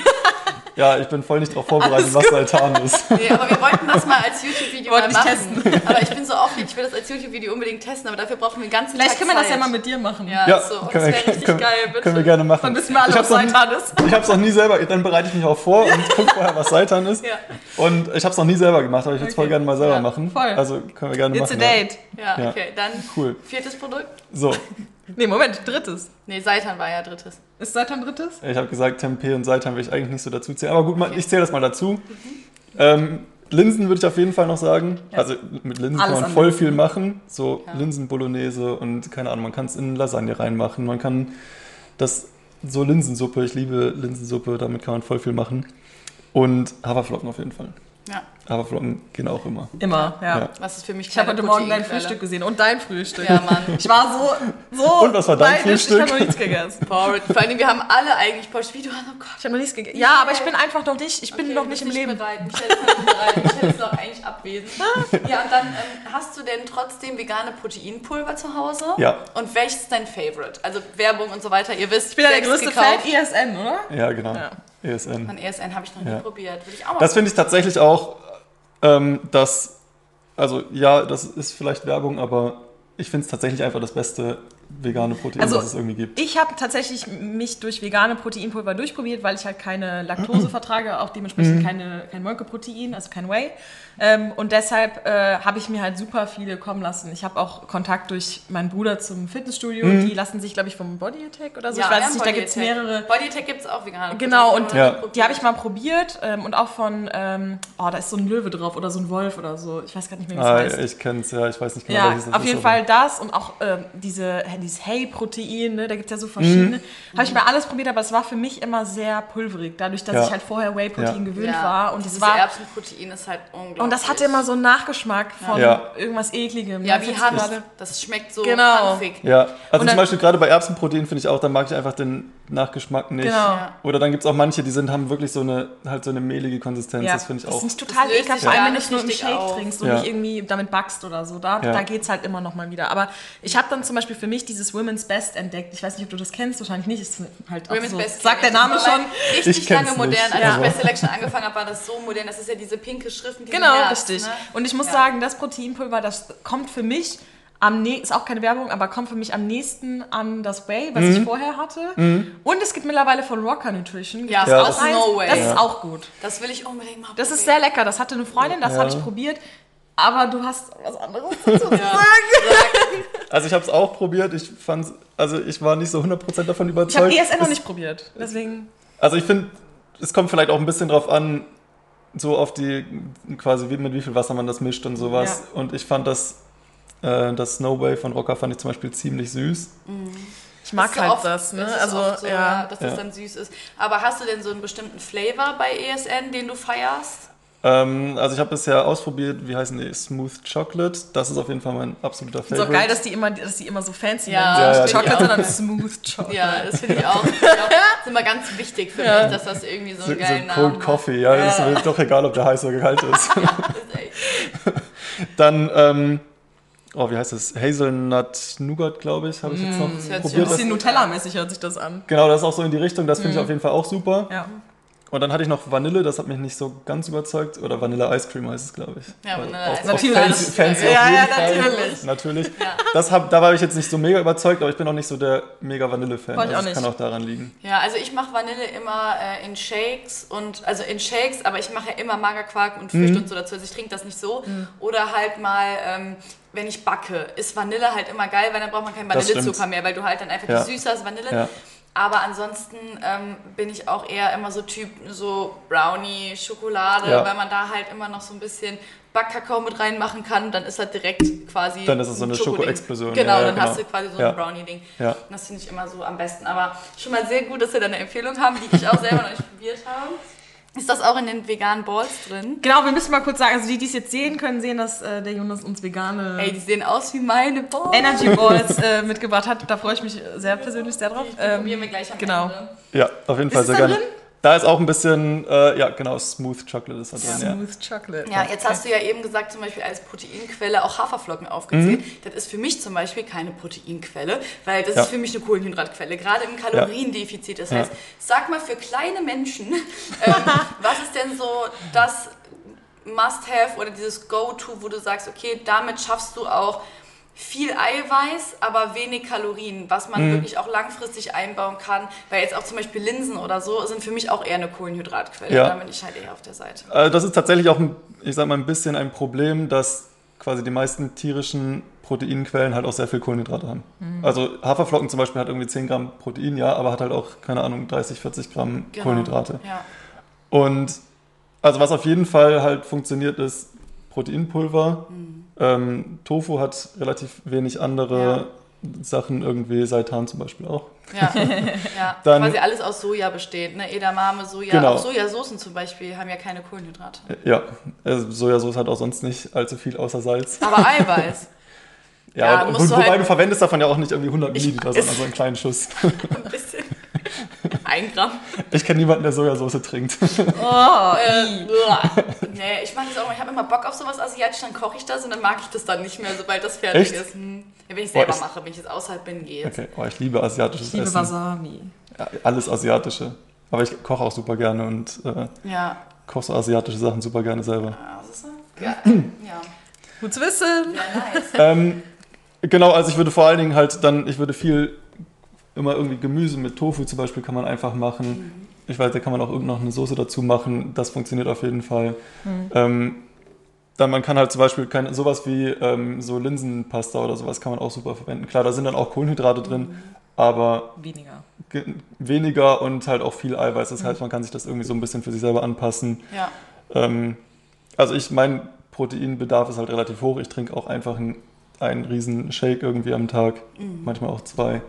Ja, ich bin voll nicht darauf vorbereitet, was Saltan ist. Nee, aber wir wollten das mal als YouTube-Video mal machen. Testen. Aber ich bin so aufgeregt, ich will das als YouTube-Video unbedingt testen, aber dafür brauchen wir einen ganzen Vielleicht Tag können wir das ja mal mit dir machen. Ja, ja so. können, das wäre richtig können, geil, bitte. Können wir gerne machen. Dann wissen wir alle, was Seitan ist. Ich habe es noch nie selber, dann bereite ich mich auch vor und gucke vorher, was Seitan ist. Ja. Und ich habe es noch nie selber gemacht, aber ich würde es okay. voll gerne mal selber ja, machen. Voll. Also können wir gerne It's machen. It's a date. Ja, ja, okay. Dann cool. viertes Produkt. So, Nee, Moment, drittes. Nee, Seitan war ja drittes. Ist Seitan drittes? Ich habe gesagt, Tempeh und Seitan will ich eigentlich nicht so dazu zählen. Aber gut, okay. ich zähle das mal dazu. Mhm. Ähm, Linsen würde ich auf jeden Fall noch sagen. Ja. Also mit Linsen Alles kann man voll viel machen. So ja. Linsen Bolognese und keine Ahnung, man kann es in Lasagne reinmachen. Man kann das so Linsensuppe, ich liebe Linsensuppe, damit kann man voll viel machen. Und Haferflocken auf jeden Fall. Ja. Haferflocken gehen auch immer. Immer, ja. ja. Was ist für mich Ich habe heute Morgen dein Frühstück gesehen und dein Frühstück. Ja, Mann. Ich war so, so. Und was war dein Frühstück? Ich habe noch nichts gegessen. Porridge. Vor allem, wir haben alle eigentlich Porridge. Wie du hast, oh Gott. Ich habe noch nichts gegessen. Ja, aber ich bin einfach noch nicht, ich bin okay, noch nicht im Leben. Bereit. Ich hätte es bereit. Ich hätte es noch eigentlich abwesend. Ja, und dann ähm, hast du denn trotzdem vegane Proteinpulver zu Hause? Ja. Und welches ist dein Favorite? Also Werbung und so weiter. Ihr wisst, ich bin ja der größte gekauft. Fan ESN, oder? Ja, genau. Ja. ESN. Von ESN habe ich noch nie ja. probiert. Würde ich auch mal Das finde ich tatsächlich auch ähm, dass, also ja, das ist vielleicht Werbung, aber ich finde es tatsächlich einfach das beste vegane Protein, also, was es irgendwie gibt. Ich habe tatsächlich mich durch vegane Proteinpulver durchprobiert, weil ich halt keine Laktose vertrage, auch dementsprechend mhm. keine, kein Molkeprotein, also kein Whey. Ähm, und deshalb äh, habe ich mir halt super viele kommen lassen. Ich habe auch Kontakt durch meinen Bruder zum Fitnessstudio. Mhm. Die lassen sich, glaube ich, vom Body Attack oder so. Ja, ich weiß nicht, da gibt es mehrere. Body Attack gibt es auch vegane Genau, und ja. die habe ich mal probiert. Ähm, und auch von, ähm, oh, da ist so ein Löwe drauf oder so ein Wolf oder so. Ich weiß gar nicht mehr, wie es ah, heißt. Ich kenne es, ja, ich weiß nicht genau, ja, welches das auf ist. Auf jeden Fall das und auch ähm, diese dieses Hey-Protein, ne? da gibt es ja so verschiedene. Mhm. Habe ich mir alles probiert, aber es war für mich immer sehr pulverig, dadurch, dass ja. ich halt vorher Whey-Protein ja. gewöhnt ja. war. Und Dieses war Erbsenprotein ist halt unglaublich. Und das hatte immer so einen Nachgeschmack von irgendwas Ekligem. Ja, wie Hanf. Das schmeckt so genau. hanfig. Ja, also dann, zum Beispiel gerade bei Erbsenprotein finde ich auch, da mag ich einfach den Nachgeschmack nicht. Genau. Oder dann gibt es auch manche, die sind, haben wirklich so eine, halt so eine mehlige Konsistenz. Das finde ich auch. Das ist total ekelhaft, vor allem wenn du nur im Shake auf. trinkst und nicht irgendwie damit backst oder so. Da, da geht es halt immer noch mal wieder. Aber ich habe dann zum Beispiel für mich dieses Women's Best entdeckt. Ich weiß nicht, ob du das kennst, wahrscheinlich nicht. Ist halt Women's so, Best sagt der Name schon. Richtig lange modern. Als ja. ich bei Selection angefangen habe, war das so modern. Das ist ja diese pinke Schrift mit Genau, Herz, richtig. Ne? Und ich muss ja. sagen, das Proteinpulver, das kommt für mich am ne ist auch keine Werbung, aber kommt für mich am nächsten an das Way, was mhm. ich vorher hatte. Mhm. Und es gibt mittlerweile von Rocker Nutrition. Ja, ja. Das, no way. das ist auch gut. Das will ich unbedingt machen. Das ist sehr lecker. Das hatte eine Freundin, das ja. habe ich probiert. Aber du hast was anderes zu sagen. Also ich habe es auch probiert. Ich fand, also ich war nicht so 100% davon überzeugt. Ich habe ESN noch nicht probiert. Deswegen. Also ich finde, es kommt vielleicht auch ein bisschen drauf an, so auf die quasi mit wie viel Wasser man das mischt und sowas. Ja. Und ich fand das äh, das Snowway von Rocker fand ich zum Beispiel ziemlich süß. Mhm. Ich mag das halt oft, das, ne? Das also, so, ja. dass das ja. dann süß ist. Aber hast du denn so einen bestimmten Flavor bei ESN, den du feierst? Ähm, also ich habe bisher ausprobiert, wie heißen die? Smooth Chocolate. Das ist auf jeden Fall mein absoluter Favorite. Ist auch geil, dass die immer, dass die immer so fancy ja, sind. Ja, ja, Chocolate, sondern Smooth Chocolate. Ja, das finde ich auch. Das ist immer ganz wichtig für mich, dass das irgendwie so, so einen geilen so Cold Namen Coffee, ja, ja. Ist mir doch egal, ob der heiß oder kalt ist. ja, das ist echt. Dann ähm, oh, wie heißt das? Hazelnut Nougat, glaube ich, habe ich jetzt noch mm, das probiert. Ein bisschen Nutella-mäßig hört sich das an. Genau, das ist auch so in die Richtung, das finde mm. ich auf jeden Fall auch super. Ja. Und dann hatte ich noch Vanille, das hat mich nicht so ganz überzeugt. Oder Vanille Ice Cream heißt es, glaube ich. Ja, Vanille Ice Cream. Natürlich. Fancy, fancy ja, ja, natürlich. Natürlich. Ja. Das hab, da war ich jetzt nicht so mega überzeugt, aber ich bin auch nicht so der mega Vanille-Fan. Also das kann auch daran liegen. Ja, also ich mache Vanille immer äh, in Shakes und also in Shakes, aber ich mache ja immer Magerquark und Früchte mhm. und so dazu. Also ich trinke das nicht so. Mhm. Oder halt mal ähm, wenn ich backe, ist Vanille halt immer geil, weil dann braucht man keinen Vanillezucker mehr, weil du halt dann einfach ja. die Süße hast, Vanille. Ja. Aber ansonsten ähm, bin ich auch eher immer so Typ so Brownie, Schokolade, ja. weil man da halt immer noch so ein bisschen Backkakao mit reinmachen kann. Dann ist halt direkt quasi. Dann ist es so eine Schokoexplosion. Genau, ja, dann genau. hast du quasi so ein Brownie-Ding. Ja. Das finde ich immer so am besten. Aber schon mal sehr gut, dass wir da eine Empfehlung haben, die ich auch selber noch nicht probiert habe. Ist das auch in den veganen Balls drin? Genau, wir müssen mal kurz sagen, also die, die es jetzt sehen können, sehen, dass äh, der Jonas uns vegane... Ey, die sehen aus wie meine Balls. Energy Balls äh, mitgebracht hat. Da freue ich mich sehr persönlich sehr drauf. Ähm, probieren wir gleich am genau. Ende. Ja, auf jeden Fall sehr gerne. Drin? Da ist auch ein bisschen, äh, ja genau, Smooth Chocolate ist da drin. Ja. Smooth Chocolate. Ja, jetzt hast du ja eben gesagt, zum Beispiel als Proteinquelle auch Haferflocken aufgezählt. Mhm. Das ist für mich zum Beispiel keine Proteinquelle, weil das ja. ist für mich eine Kohlenhydratquelle, gerade im Kaloriendefizit. Das heißt, sag mal für kleine Menschen, ähm, was ist denn so das Must-Have oder dieses Go-To, wo du sagst, okay, damit schaffst du auch viel Eiweiß, aber wenig Kalorien, was man mhm. wirklich auch langfristig einbauen kann. Weil jetzt auch zum Beispiel Linsen oder so sind für mich auch eher eine Kohlenhydratquelle. Ja. Da bin ich halt eher auf der Seite. Also das ist tatsächlich auch, ich sag mal, ein bisschen ein Problem, dass quasi die meisten tierischen Proteinquellen halt auch sehr viel Kohlenhydrate haben. Mhm. Also Haferflocken zum Beispiel hat irgendwie 10 Gramm Protein, ja, aber hat halt auch, keine Ahnung, 30, 40 Gramm genau. Kohlenhydrate. Ja. Und also was auf jeden Fall halt funktioniert, ist Proteinpulver. Mhm ähm, Tofu hat relativ wenig andere ja. Sachen, irgendwie Seitan zum Beispiel auch. Ja, ja. Dann, quasi alles aus Soja besteht. Ne? Edamame, Soja, genau. auch Sojasoßen zum Beispiel haben ja keine Kohlenhydrate. Ja, also Sojasauce hat auch sonst nicht allzu viel außer Salz. Aber Eiweiß. ja, ja und, wobei halt, du verwendest davon ja auch nicht irgendwie 100 Milliliter, sondern so einen kleinen Schuss. Ein bisschen. Ein Gramm. Ich kenne niemanden, der Sojasauce trinkt. Oh, äh, nee, ich mache das auch mal. Ich habe immer Bock auf sowas Asiatisch, dann koche ich das und dann mag ich das dann nicht mehr, sobald das fertig Echt? ist. Hm. Ja, wenn ich selber Boah, ich, mache, wenn ich jetzt außerhalb bin, gehe jetzt. Okay, oh, ich liebe asiatisches ich liebe Essen. Wasabi. Ja, alles Asiatische. Aber ich koche auch super gerne und äh, ja. koche so asiatische Sachen super gerne selber. Ja, das ist ja. ja. Gut zu wissen. Ja, nice. ähm, genau, also ich würde vor allen Dingen halt dann, ich würde viel immer irgendwie Gemüse mit Tofu zum Beispiel kann man einfach machen. Mhm. Ich weiß, da kann man auch irgend noch eine Soße dazu machen. Das funktioniert auf jeden Fall. Mhm. Ähm, dann man kann halt zum Beispiel kein, sowas wie ähm, so Linsenpasta oder sowas kann man auch super verwenden. Klar, da sind dann auch Kohlenhydrate drin, mhm. aber weniger. Weniger und halt auch viel Eiweiß. Das heißt, mhm. man kann sich das irgendwie so ein bisschen für sich selber anpassen. Ja. Ähm, also ich, mein Proteinbedarf ist halt relativ hoch. Ich trinke auch einfach einen einen riesen Shake irgendwie am Tag, mhm. manchmal auch zwei.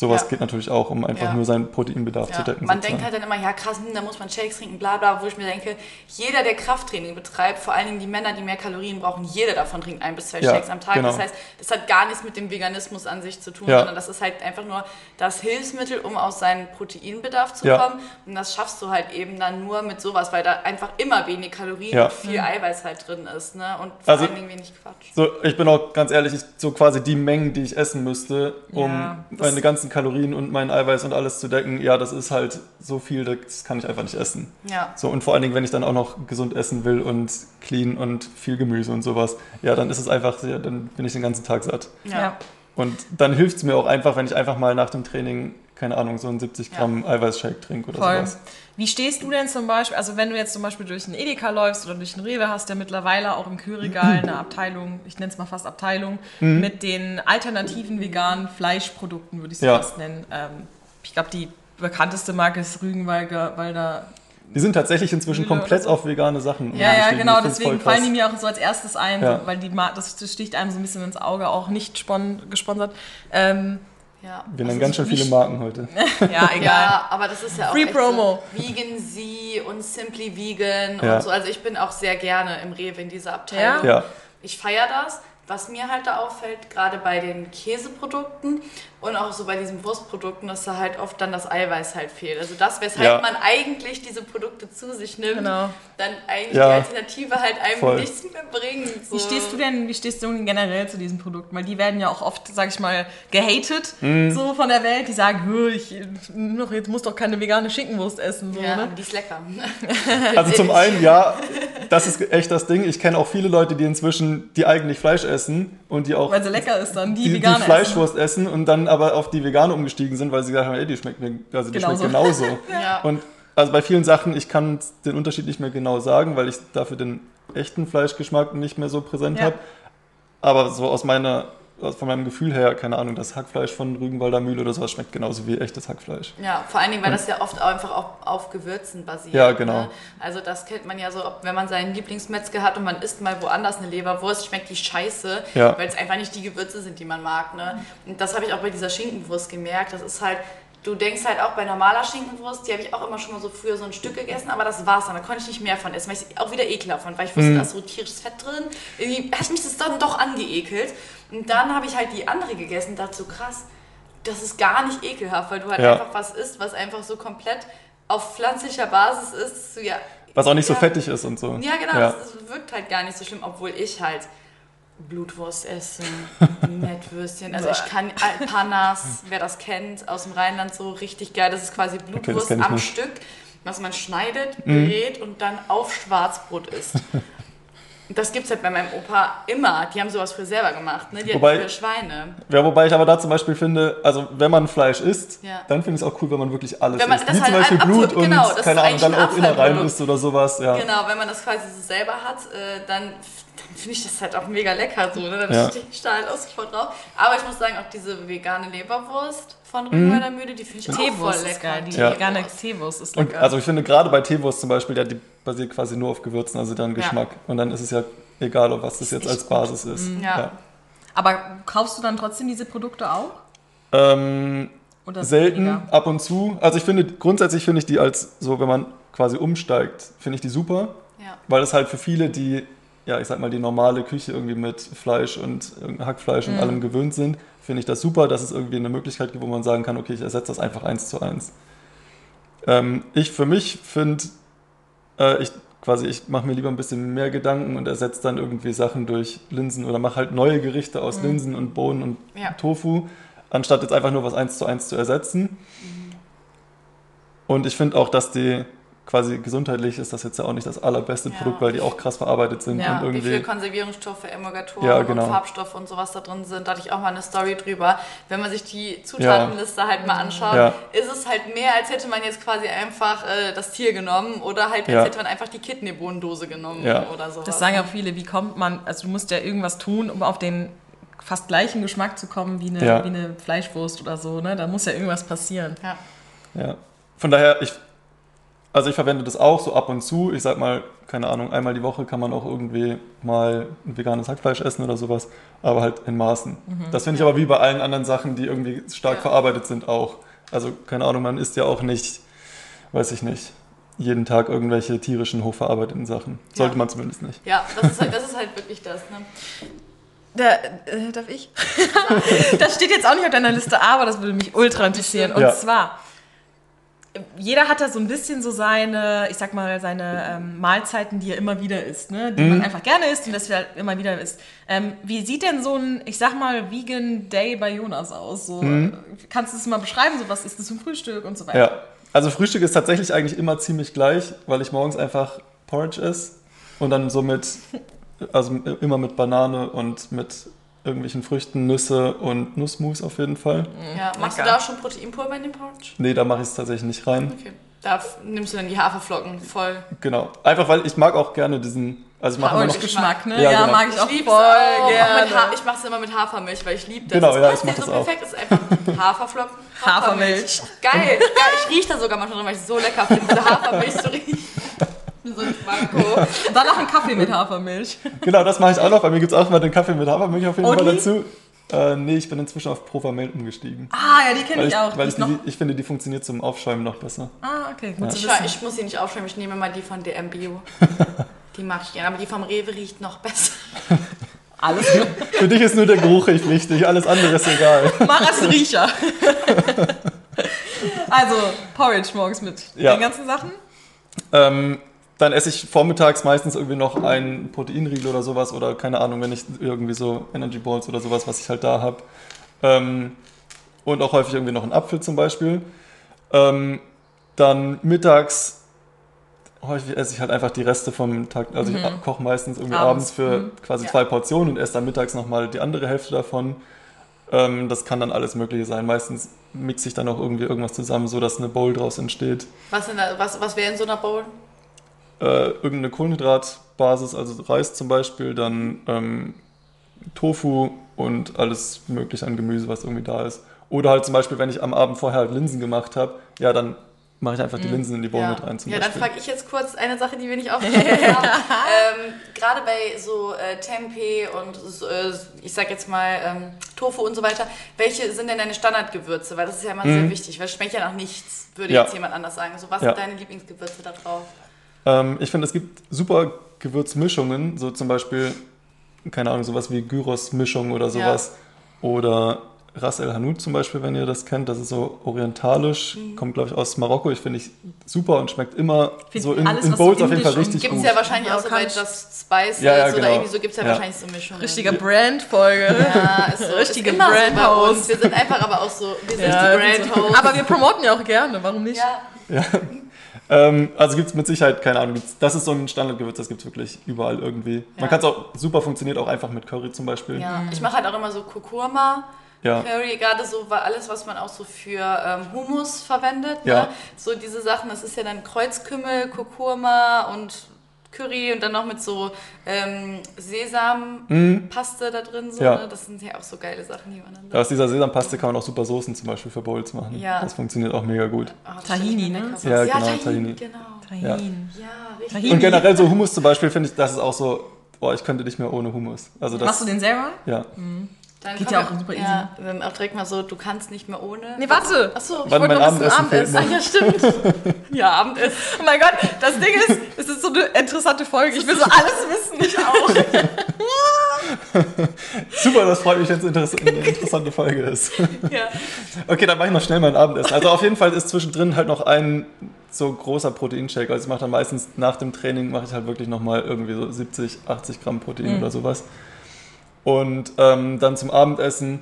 Sowas ja. geht natürlich auch, um einfach ja. nur seinen Proteinbedarf ja. zu decken. Man sozusagen. denkt halt dann immer, ja krass, hm, da muss man Shakes trinken, bla bla, wo ich mir denke, jeder, der Krafttraining betreibt, vor allen Dingen die Männer, die mehr Kalorien brauchen, jeder davon trinkt ein bis zwei Shakes am Tag. Genau. Das heißt, das hat gar nichts mit dem Veganismus an sich zu tun, sondern das ist halt einfach nur das Hilfsmittel, um aus seinem Proteinbedarf zu kommen. Und das schaffst du halt eben dann nur mit sowas, weil da einfach immer wenig Kalorien und viel mhm. Eiweiß halt drin ist. Ne? Und vor also, allen Dingen wenig Quatsch. So, ich bin auch ganz ehrlich, ich, so quasi die Mengen, die ich essen müsste, um meine ganzen Kalorien und mein Eiweiß und alles zu decken, ja, das ist halt so viel, das kann ich einfach nicht essen. Ja. So, und vor allen Dingen, wenn ich dann auch noch gesund essen will und clean und viel Gemüse und sowas, ja, dann ist es einfach, ja, dann bin ich den ganzen Tag satt. Ja. Und dann hilft es mir auch einfach, wenn ich einfach mal nach dem Training, keine Ahnung, so einen 70 Gramm ja. Eiweißshake trinke oder Voll. sowas. Wie stehst du denn zum Beispiel, also wenn du jetzt zum Beispiel durch einen Edeka läufst oder durch einen Rewe, hast der mittlerweile auch im Kühlregal eine Abteilung, ich nenne es mal fast Abteilung, mhm. mit den alternativen veganen Fleischprodukten, würde ich es ja. fast nennen. Ähm, ich glaube, die bekannteste Marke ist Rügenwalder, weil da die sind tatsächlich inzwischen komplett auf vegane Sachen. Ja, ja, genau. Deswegen fallen die mir auch so als erstes ein, ja. so, weil die das, das sticht einem so ein bisschen ins Auge, auch nicht gesponsert. Ähm, ja, Wir nennen also ganz schön viele Marken heute. ja, egal. Ja, aber das ist ja auch Free Promo. So Vegan Z und Simply Vegan ja. und so. Also ich bin auch sehr gerne im Rewe in dieser Abteilung. Ja. Ich feiere das. Was mir halt da auffällt, gerade bei den Käseprodukten und auch so bei diesen Wurstprodukten, dass da halt oft dann das Eiweiß halt fehlt. Also das, weshalb ja. man eigentlich diese Produkte zu sich nimmt, genau. dann eigentlich ja. die Alternative halt einem Voll. nichts mehr bringt. So. Wie stehst du denn, wie stehst du denn generell zu diesen Produkten? Weil die werden ja auch oft, sag ich mal, gehatet mm. so von der Welt. Die sagen, ich noch, jetzt muss doch keine vegane Schinkenwurst essen. So, ja, ne? die ist lecker. also zum einen, ja, das ist echt das Ding. Ich kenne auch viele Leute, die inzwischen, die eigentlich Fleisch essen und die auch... Weil sie lecker ist dann, die, die, die Fleischwurst essen. essen und dann aber auf die vegane umgestiegen sind, weil sie gesagt haben, ey, die schmeckt mir, also die genauso. schmeckt genauso. ja. Und also bei vielen Sachen, ich kann den Unterschied nicht mehr genau sagen, weil ich dafür den echten Fleischgeschmack nicht mehr so präsent ja. habe. Aber so aus meiner von meinem Gefühl her, keine Ahnung, das Hackfleisch von Rügenwalder Mühle oder sowas schmeckt genauso wie echtes Hackfleisch. Ja, vor allen Dingen, weil das ja oft einfach auch auf Gewürzen basiert. Ja, genau. Ne? Also das kennt man ja so, wenn man seinen Lieblingsmetzger hat und man isst mal woanders eine Leberwurst, schmeckt die scheiße, ja. weil es einfach nicht die Gewürze sind, die man mag. Ne? Und das habe ich auch bei dieser Schinkenwurst gemerkt. Das ist halt, Du denkst halt auch bei normaler Schinkenwurst, die habe ich auch immer schon mal so früher so ein Stück gegessen, aber das war's dann. Da konnte ich nicht mehr von essen, weil ich auch wieder ekelhaft fand, weil ich wusste, mm. da ist so tierisches Fett drin. Irgendwie hat mich das dann doch angeekelt. Und dann habe ich halt die andere gegessen und dachte so, krass, das ist gar nicht ekelhaft, weil du halt ja. einfach was isst, was einfach so komplett auf pflanzlicher Basis ist. So, ja, was auch nicht ja, so fettig ist und so. Ja, genau, ja. Das, das wirkt halt gar nicht so schlimm, obwohl ich halt Blutwurst essen, Mettwürstchen. Also ich kann Panas, wer das kennt, aus dem Rheinland so richtig geil. Das ist quasi Blutwurst okay, am nicht. Stück, was man schneidet, mhm. berät und dann auf Schwarzbrot isst. Das gibt es halt bei meinem Opa immer. Die haben sowas früher selber gemacht, ne? Die wobei, hatten für Schweine. Ja, wobei ich aber da zum Beispiel finde, also wenn man Fleisch isst, ja. dann finde ich es auch cool, wenn man wirklich alles wenn man, isst. Wie halt zum Beispiel Blut und, genau, keine Ahnung, dann auch Innereien isst oder sowas. Ja. Genau, wenn man das quasi so selber hat, äh, dann finde ich das halt auch mega lecker so. Ne? Dann ja. stehe ich da halt auch sofort drauf. Aber ich muss sagen, auch diese vegane Leberwurst von Rügenwalder mhm. Mühle, die finde ich auch voll lecker. Die ja. vegane Teewurst ist lecker. Und, also ich finde gerade bei Teewurst zum Beispiel, ja, die basiert quasi nur auf Gewürzen, also dann Geschmack. Ja. Und dann ist es ja egal, ob was das jetzt als Basis gut. ist. Mhm. Ja. Aber kaufst du dann trotzdem diese Produkte auch? Ähm, selten, weniger? ab und zu. Also ich finde, grundsätzlich finde ich die als so, wenn man quasi umsteigt, finde ich die super. Ja. Weil es halt für viele, die ja, ich sag mal, die normale Küche irgendwie mit Fleisch und Hackfleisch und mhm. allem gewöhnt sind, finde ich das super, dass es irgendwie eine Möglichkeit gibt, wo man sagen kann, okay, ich ersetze das einfach eins zu eins. Ähm, ich für mich finde, äh, ich quasi, ich mache mir lieber ein bisschen mehr Gedanken und ersetze dann irgendwie Sachen durch Linsen oder mache halt neue Gerichte aus mhm. Linsen und Bohnen und ja. Tofu, anstatt jetzt einfach nur was eins zu eins zu ersetzen. Mhm. Und ich finde auch, dass die quasi gesundheitlich ist das jetzt ja auch nicht das allerbeste ja. Produkt, weil die auch krass verarbeitet sind. Ja, und irgendwie, wie viele Konservierungsstoffe, Emulgatoren ja, genau. und Farbstoffe und sowas da drin sind. Da hatte ich auch mal eine Story drüber. Wenn man sich die Zutatenliste ja. halt mal anschaut, ja. ist es halt mehr, als hätte man jetzt quasi einfach äh, das Tier genommen oder halt als hätte man einfach die Kidneybohnendose genommen oder sowas. Das sagen auch viele, wie kommt man, also du musst ja irgendwas tun, um auf den fast gleichen Geschmack zu kommen wie eine, wie eine Fleischwurst oder so. Ne? Da muss ja irgendwas passieren. Ja. ja. Von daher, ich also ich verwende das auch so ab und zu. Ich sag mal, keine Ahnung, einmal die Woche kann man auch irgendwie mal ein veganes Hackfleisch essen oder sowas, aber halt in Maßen. Mhm. Das finde ich aber wie bei allen anderen Sachen, die irgendwie stark ja. verarbeitet sind, auch. Also keine Ahnung, man isst ja auch nicht, weiß ich nicht, jeden Tag irgendwelche tierischen, hochverarbeiteten Sachen. Sollte ja. man zumindest nicht. Ja, das ist halt, das ist halt wirklich das. Ne? Da, äh, darf ich? das steht jetzt auch nicht auf deiner Liste, aber das würde mich ultra interessieren. Und ja. zwar, jeder hat da so ein bisschen so seine, ich sag mal, seine ähm, Mahlzeiten, die er immer wieder isst, ne? die mhm. man einfach gerne isst und das halt immer wieder isst. Ähm, wie sieht denn so ein, ich sag mal, Vegan Day bei Jonas aus? So, mhm. Kannst du es mal beschreiben? So, was ist das zum Frühstück und so weiter? Ja, also Frühstück ist tatsächlich eigentlich immer ziemlich gleich, weil ich morgens einfach Porridge esse und dann so mit, also immer mit Banane und mit irgendwelchen Früchten, Nüsse und Nussmus auf jeden Fall. Ja, machst Lecker. du da auch schon Proteinpulver in den Porridge? Nee, da mache ich es tatsächlich nicht rein. Okay. Da nimmst du dann die Haferflocken voll. Genau. Einfach weil ich mag auch gerne diesen. Also ich mache immer noch Geschmack, ne? Ja, ja genau. mag ich, auch voll gerne. Auch ich mache es immer mit Hafermilch, weil ich liebe das. Genau, das ja, ich mache das so auch. perfekt ist einfach Haferflocken, Hafermilch. Hafermilch. Geil, geil. Ich rieche da sogar manchmal, weil ich es so lecker finde, diese Hafermilch zu riechen. So ein Manko. Dann noch ein Kaffee mit Hafermilch. Genau, das mache ich auch noch. Bei mir gibt es auch mal den Kaffee mit Hafermilch auf jeden? Fall dazu. Äh, nee, ich bin inzwischen auf Provamel umgestiegen. Ah, ja, die kenne ich, auch. Weil ich, die, ich finde, die funktioniert zum Aufschäumen noch besser. Ah, okay, gut ja. ich, ich, muss sie nicht aufschäumen, ich nehme mal die von DM Bio. die mag ich gerne, aber die vom Rewe riecht noch besser. Alles Für dich ist nur der Geruch wichtig, alles andere ist egal. Mach als Riecher. also, Porridge morgens mit ja. den ganzen Sachen? Ähm, dann esse ich vormittags meistens irgendwie noch einen Proteinriegel oder sowas oder keine Ahnung, wenn ich irgendwie so Energy Balls oder sowas, was ich halt da habe. Ähm, und auch häufig irgendwie noch einen Apfel zum Beispiel. Ähm, dann mittags häufig esse ich halt einfach die Reste vom Tag. Also mhm. ich koche meistens irgendwie abends, abends für mhm. quasi ja. zwei Portionen und esse dann mittags nochmal die andere Hälfte davon. Ähm, das kann dann alles Mögliche sein. Meistens mixe ich dann auch irgendwie irgendwas zusammen, sodass eine Bowl draus entsteht. Was, was, was wäre in so einer Bowl? Äh, irgendeine Kohlenhydratbasis, also Reis zum Beispiel, dann ähm, Tofu und alles mögliche an Gemüse, was irgendwie da ist. Oder halt zum Beispiel, wenn ich am Abend vorher halt Linsen gemacht habe, ja, dann mache ich einfach die mhm. Linsen in die Bowl ja. mit rein. Zum ja, Beispiel. dann frage ich jetzt kurz eine Sache, die wir nicht aufgeschrieben haben. ähm, Gerade bei so äh, Tempeh und so, äh, ich sag jetzt mal ähm, Tofu und so weiter, welche sind denn deine Standardgewürze? Weil das ist ja immer mhm. sehr wichtig, weil es schmeckt ja nach nichts, würde ja. jetzt jemand anders sagen. So, was ja. sind deine Lieblingsgewürze da drauf? Ähm, ich finde, es gibt super Gewürzmischungen, so zum Beispiel, keine Ahnung, sowas wie Gyros-Mischung oder sowas. Ja. Oder Ras El Hanout zum Beispiel, wenn ihr das kennt, das ist so orientalisch, mhm. kommt glaube ich aus Marokko. Ich finde ich super und schmeckt immer Find so in, alles, in Bowls so auf jeden Fall richtig gibt's gut. Gibt es ja wahrscheinlich auch so bei Just Spices ja, ja, genau. oder irgendwie so gibt es ja, ja, wahrscheinlich so Mischungen. Richtige Brand-Folge. Ja, ist so. Richtige Brand-Host. Wir sind einfach aber auch so, wir sind ja, Brand-Host. Aber wir promoten ja auch gerne, warum nicht? Ja. Ähm, also gibt es mit Sicherheit, keine Ahnung, das ist so ein Standardgewürz, das gibt es wirklich überall irgendwie. Ja. Man kann es auch, super funktioniert auch einfach mit Curry zum Beispiel. Ja, ich mache halt auch immer so Kurkuma. Ja. Curry, gerade so war alles, was man auch so für ähm, Hummus verwendet. Ne? Ja. So diese Sachen, das ist ja dann Kreuzkümmel, Kurkuma und Curry und dann noch mit so ähm, Sesampaste mhm. da drin. So, ja. ne? Das sind ja auch so geile Sachen, die man dann. Ja, aus dieser Sesampaste kann man auch super Soßen zum Beispiel für Bowls machen. Ja. Das funktioniert auch mega gut. Oh, Tahini, ne? Ja, ja, genau, Tahini. Genau. Tahin. Ja, Tahini. Und generell so Hummus zum Beispiel finde ich, das ist auch so, boah, ich könnte nicht mehr ohne Hummus. Also das, Machst du den selber? Ja. Mhm. Dann Geht ja auch super easy. Ja, dann auch direkt mal so, du kannst nicht mehr ohne. Nee, warte. Achso, ich wollte noch Abendessen Abendessen. Ach ja, stimmt. ja, Abendessen. Oh mein Gott, das Ding ist, es ist so eine interessante Folge. Ich will so alles wissen. Ich auch. super, das freut mich, wenn es eine interessante Folge ist. ja. Okay, dann mache ich noch schnell mein Abendessen. Also auf jeden Fall ist zwischendrin halt noch ein so großer Proteinshake. Also ich mache dann meistens nach dem Training, mache ich halt wirklich nochmal irgendwie so 70, 80 Gramm Protein mhm. oder sowas. Und ähm, dann zum Abendessen,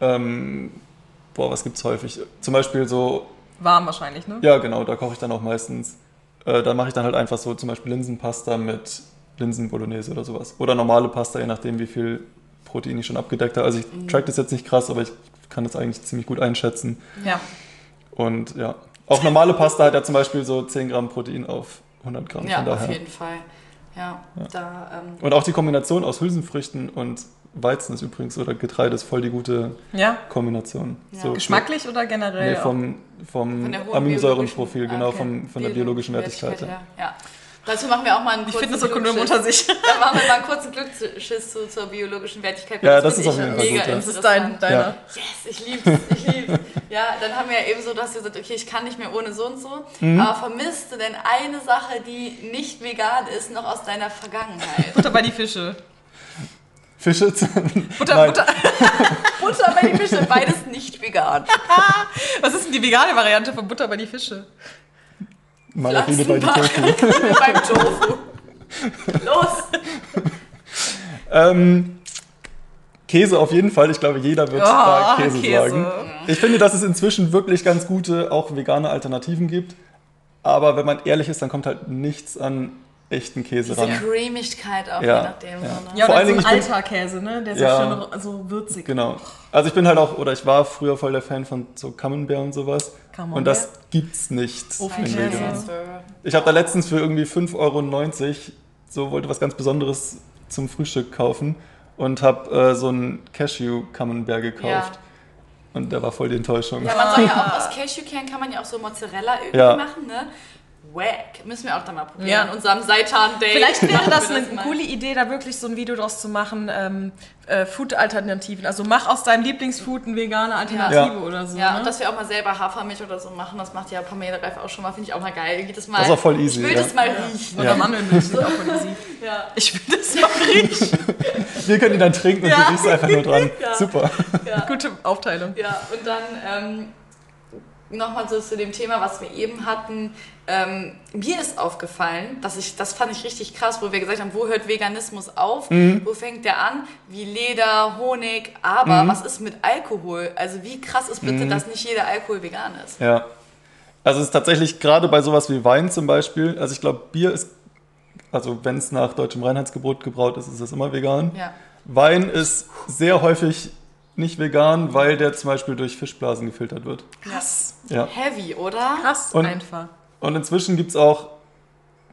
ähm, boah, was gibt's häufig? Zum Beispiel so. Warm wahrscheinlich, ne? Ja, genau, da koche ich dann auch meistens. Äh, da mache ich dann halt einfach so zum Beispiel Linsenpasta mit Linsen-Bolognese oder sowas. Oder normale Pasta, je nachdem, wie viel Protein ich schon abgedeckt habe. Also ich mhm. track das jetzt nicht krass, aber ich kann das eigentlich ziemlich gut einschätzen. Ja. Und ja, auch normale Pasta hat ja zum Beispiel so 10 Gramm Protein auf 100 Gramm. Ja, auf jeden Fall. Ja, ja. Da, ähm und auch die Kombination aus Hülsenfrüchten und Weizen ist übrigens oder Getreide ist voll die gute ja. Kombination. Ja. So, Geschmacklich oder generell? Nee, vom, vom Aminosäurenprofil, genau, okay. vom, von der biologischen Wertigkeit. Ja. Ja. Dazu machen wir auch mal einen kurzen Fitnessökonom unter sich. Dann machen wir mal einen kurzen Glücksschiss zu, zur biologischen Wertigkeit. Ja, das, das ist auf jeden Fall mega gut. Das ist dein, deiner. Ja. Yes, ich lieb's, ich lieb's. ja, dann haben wir ja eben so, dass du gesagt okay, ich kann nicht mehr ohne so und so. Mhm. Aber vermisst du denn eine Sache, die nicht vegan ist, noch aus deiner Vergangenheit? Butter bei die Fische. Fische? Butter, Nein. Butter. Butter bei die Fische, beides nicht vegan. Was ist denn die vegane Variante von Butter bei die Fische? Margarine bei die Tofu. beim Tofu. Los! ähm, Käse auf jeden Fall. Ich glaube, jeder wird oh, Käse, Käse, sagen. Ich finde, dass es inzwischen wirklich ganz gute, auch vegane Alternativen gibt. Aber wenn man ehrlich ist, dann kommt halt nichts an echten Käse Diese ran. Diese Cremigkeit auch, ja. je nachdem. Ja, so, ne? ja Vor allen so ein alter Käse, ne? der so ja, schön so würzig Genau. Also ich bin halt auch, oder ich war früher voll der Fan von so Camembert und sowas. Camembert? Und das gibt's nicht oh, in Vegan. Ich habe da letztens für irgendwie 5,90 Euro so wollte was ganz Besonderes zum Frühstück kaufen und habe äh, so einen Cashew-Camembert gekauft. Ja. Und der war voll die Enttäuschung. Ja, man soll ja auch aus Cashewkern kann man ja auch so Mozzarella irgendwie ja. machen, ne? Wack. Müssen wir auch dann mal probieren ja. an unserem Seitan-Day. Vielleicht wäre das eine das coole Idee, da wirklich so ein Video draus zu machen, ähm, äh, Food-Alternativen. Also mach aus deinem Lieblingsfood eine vegane Alternative ja. oder so. Ja, ne? und dass wir auch mal selber Hafermilch oder so machen, das macht ja Pamela Reif auch schon mal, finde ich auch mal geil. Geht das, mal, das ist auch voll easy. Ich will ja. das mal riechen. Oder Mandelmilch ist auch voll easy. ja. Ich will das mal riechen. wir können die dann trinken und du riechst einfach nur dran. Super. Gute Aufteilung. Ja, und dann... Ähm, nochmal so zu dem Thema, was wir eben hatten. Ähm, mir ist aufgefallen, dass ich, das fand ich richtig krass, wo wir gesagt haben, wo hört Veganismus auf? Mhm. Wo fängt der an? Wie Leder, Honig, aber mhm. was ist mit Alkohol? Also wie krass ist bitte, mhm. dass nicht jeder Alkohol vegan ist? Ja. Also es ist tatsächlich gerade bei sowas wie Wein zum Beispiel, also ich glaube, Bier ist, also wenn es nach deutschem Reinheitsgebot gebraut ist, ist es immer vegan. Ja. Wein ist sehr häufig nicht vegan, weil der zum Beispiel durch Fischblasen gefiltert wird. Krass. Ja. Heavy, oder? Krass, und, einfach. Und inzwischen gibt es auch,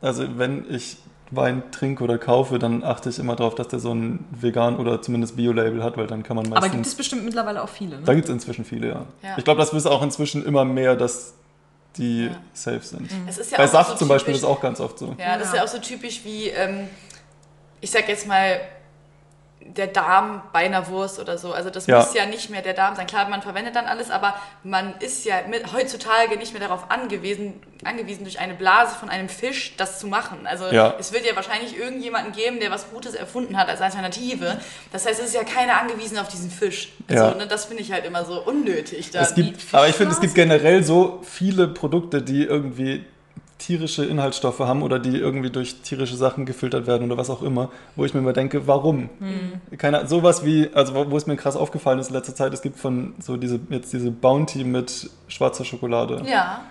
also wenn ich Wein trinke oder kaufe, dann achte ich immer darauf, dass der so ein vegan oder zumindest Bio-Label hat, weil dann kann man meistens... Aber gibt es bestimmt mittlerweile auch viele, ne? Da gibt es inzwischen viele, ja. ja. Ich glaube, das wissen auch inzwischen immer mehr, dass die ja. safe sind. Mhm. Ja Bei Saft so zum Beispiel ist auch ganz oft so. Ja, das ist ja auch so typisch wie, ähm, ich sag jetzt mal, der Darm bei einer Wurst oder so. Also das ja. muss ja nicht mehr der Darm sein. Klar, man verwendet dann alles, aber man ist ja mit, heutzutage nicht mehr darauf angewiesen, angewiesen, durch eine Blase von einem Fisch das zu machen. Also ja. es wird ja wahrscheinlich irgendjemanden geben, der was Gutes erfunden hat als Alternative. Das heißt, es ist ja keiner angewiesen auf diesen Fisch. Also, ja. ne, das finde ich halt immer so unnötig. Dann. Es gibt, aber ich finde, es gibt generell so viele Produkte, die irgendwie tierische Inhaltsstoffe haben oder die irgendwie durch tierische Sachen gefiltert werden oder was auch immer, wo ich mir immer denke, warum? Mhm. Keine, sowas wie, also wo es mir krass aufgefallen ist in letzter Zeit, es gibt von so diese, jetzt diese Bounty mit schwarzer Schokolade. Ja.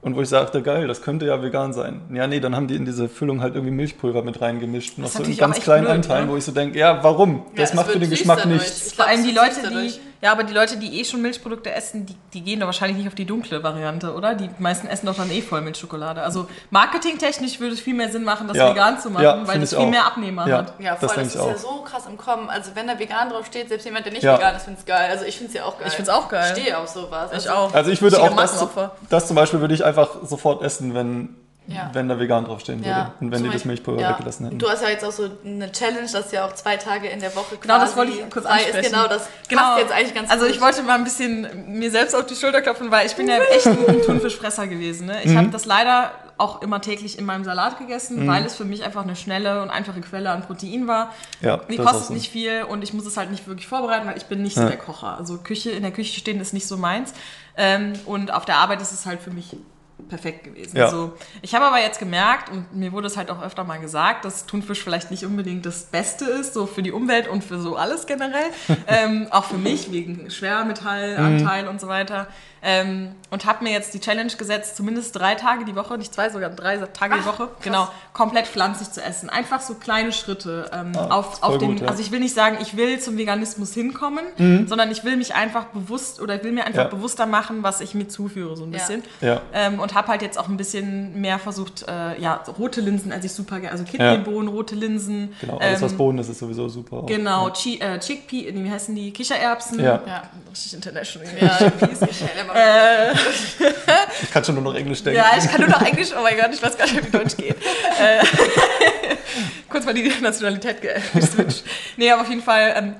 Und wo ich sagte, geil, das könnte ja vegan sein. Ja, nee, dann haben die in diese Füllung halt irgendwie Milchpulver mit reingemischt. Noch so in ganz kleinen blöd, Anteilen, ne? wo ich so denke, ja, warum? Ja, das macht für den Geschmack nichts. Vor allem die Leute, die, ja, aber die Leute, die eh schon Milchprodukte essen, die, die gehen doch wahrscheinlich nicht auf die dunkle Variante, oder? Die meisten essen doch dann eh Vollmilchschokolade. Also marketingtechnisch würde es viel mehr Sinn machen, das ja. vegan zu machen, ja, weil es viel auch. mehr Abnehmer ja, hat. Ja, voll, das, das ist auch. ja so krass im Kommen. Also wenn da vegan drauf steht, selbst jemand, der nicht vegan ist, findet es geil. Also ich finde es ja auch geil. Ich finde es auch geil. Ich stehe auf sowas. Also ich auch. Also ich würde auch das, das zum Beispiel würde ich einfach sofort essen, wenn ja. wenn da vegan draufstehen würde ja. und wenn Zum die das Milchpulver ja. weggelassen hätten. Du hast ja jetzt auch so eine Challenge, dass ja auch zwei Tage in der Woche Genau, das wollte ich kurz ansprechen. Ist. Genau, das genau. passt jetzt eigentlich ganz Also gut. ich wollte mal ein bisschen mir selbst auf die Schulter klopfen, weil ich bin ja echt ein Thunfischfresser gewesen. Ne? Ich mhm. habe das leider auch immer täglich in meinem Salat gegessen, mhm. weil es für mich einfach eine schnelle und einfache Quelle an Protein war. Ja, die kostet so. nicht viel und ich muss es halt nicht wirklich vorbereiten, weil ich bin nicht so der Kocher. Also Küche in der Küche stehen ist nicht so meins. Ähm, und auf der Arbeit ist es halt für mich perfekt gewesen. Ja. Also, ich habe aber jetzt gemerkt, und mir wurde es halt auch öfter mal gesagt, dass Thunfisch vielleicht nicht unbedingt das Beste ist, so für die Umwelt und für so alles generell. ähm, auch für mich, wegen Schwermetallanteil mhm. und so weiter. Ähm, und habe mir jetzt die Challenge gesetzt, zumindest drei Tage die Woche, nicht zwei, sogar drei Tage Ach, die Woche, krass. genau, komplett pflanzlich zu essen. Einfach so kleine Schritte ähm, ah, auf, auf den, gut, ja. also ich will nicht sagen, ich will zum Veganismus hinkommen, mhm. sondern ich will mich einfach bewusst oder ich will mir einfach ja. bewusster machen, was ich mir zuführe, so ein bisschen. Ja. Ähm, und habe halt jetzt auch ein bisschen mehr versucht, äh, ja, rote Linsen, also ich super gerne, also Kidneybohnen, ja. rote Linsen. Genau, alles ähm, was Bohnen ist, ist sowieso super. Auch. Genau, ja. äh, Chickpea, wie heißen die? Kichererbsen. Ja. ja. Richtig international. Ja, äh, ich kann schon nur noch Englisch denken. Ja, ich kann nur noch Englisch, oh mein Gott, ich weiß gar nicht, wie Deutsch geht. Äh, kurz mal die Nationalität geswitcht. nee, aber auf jeden Fall ähm,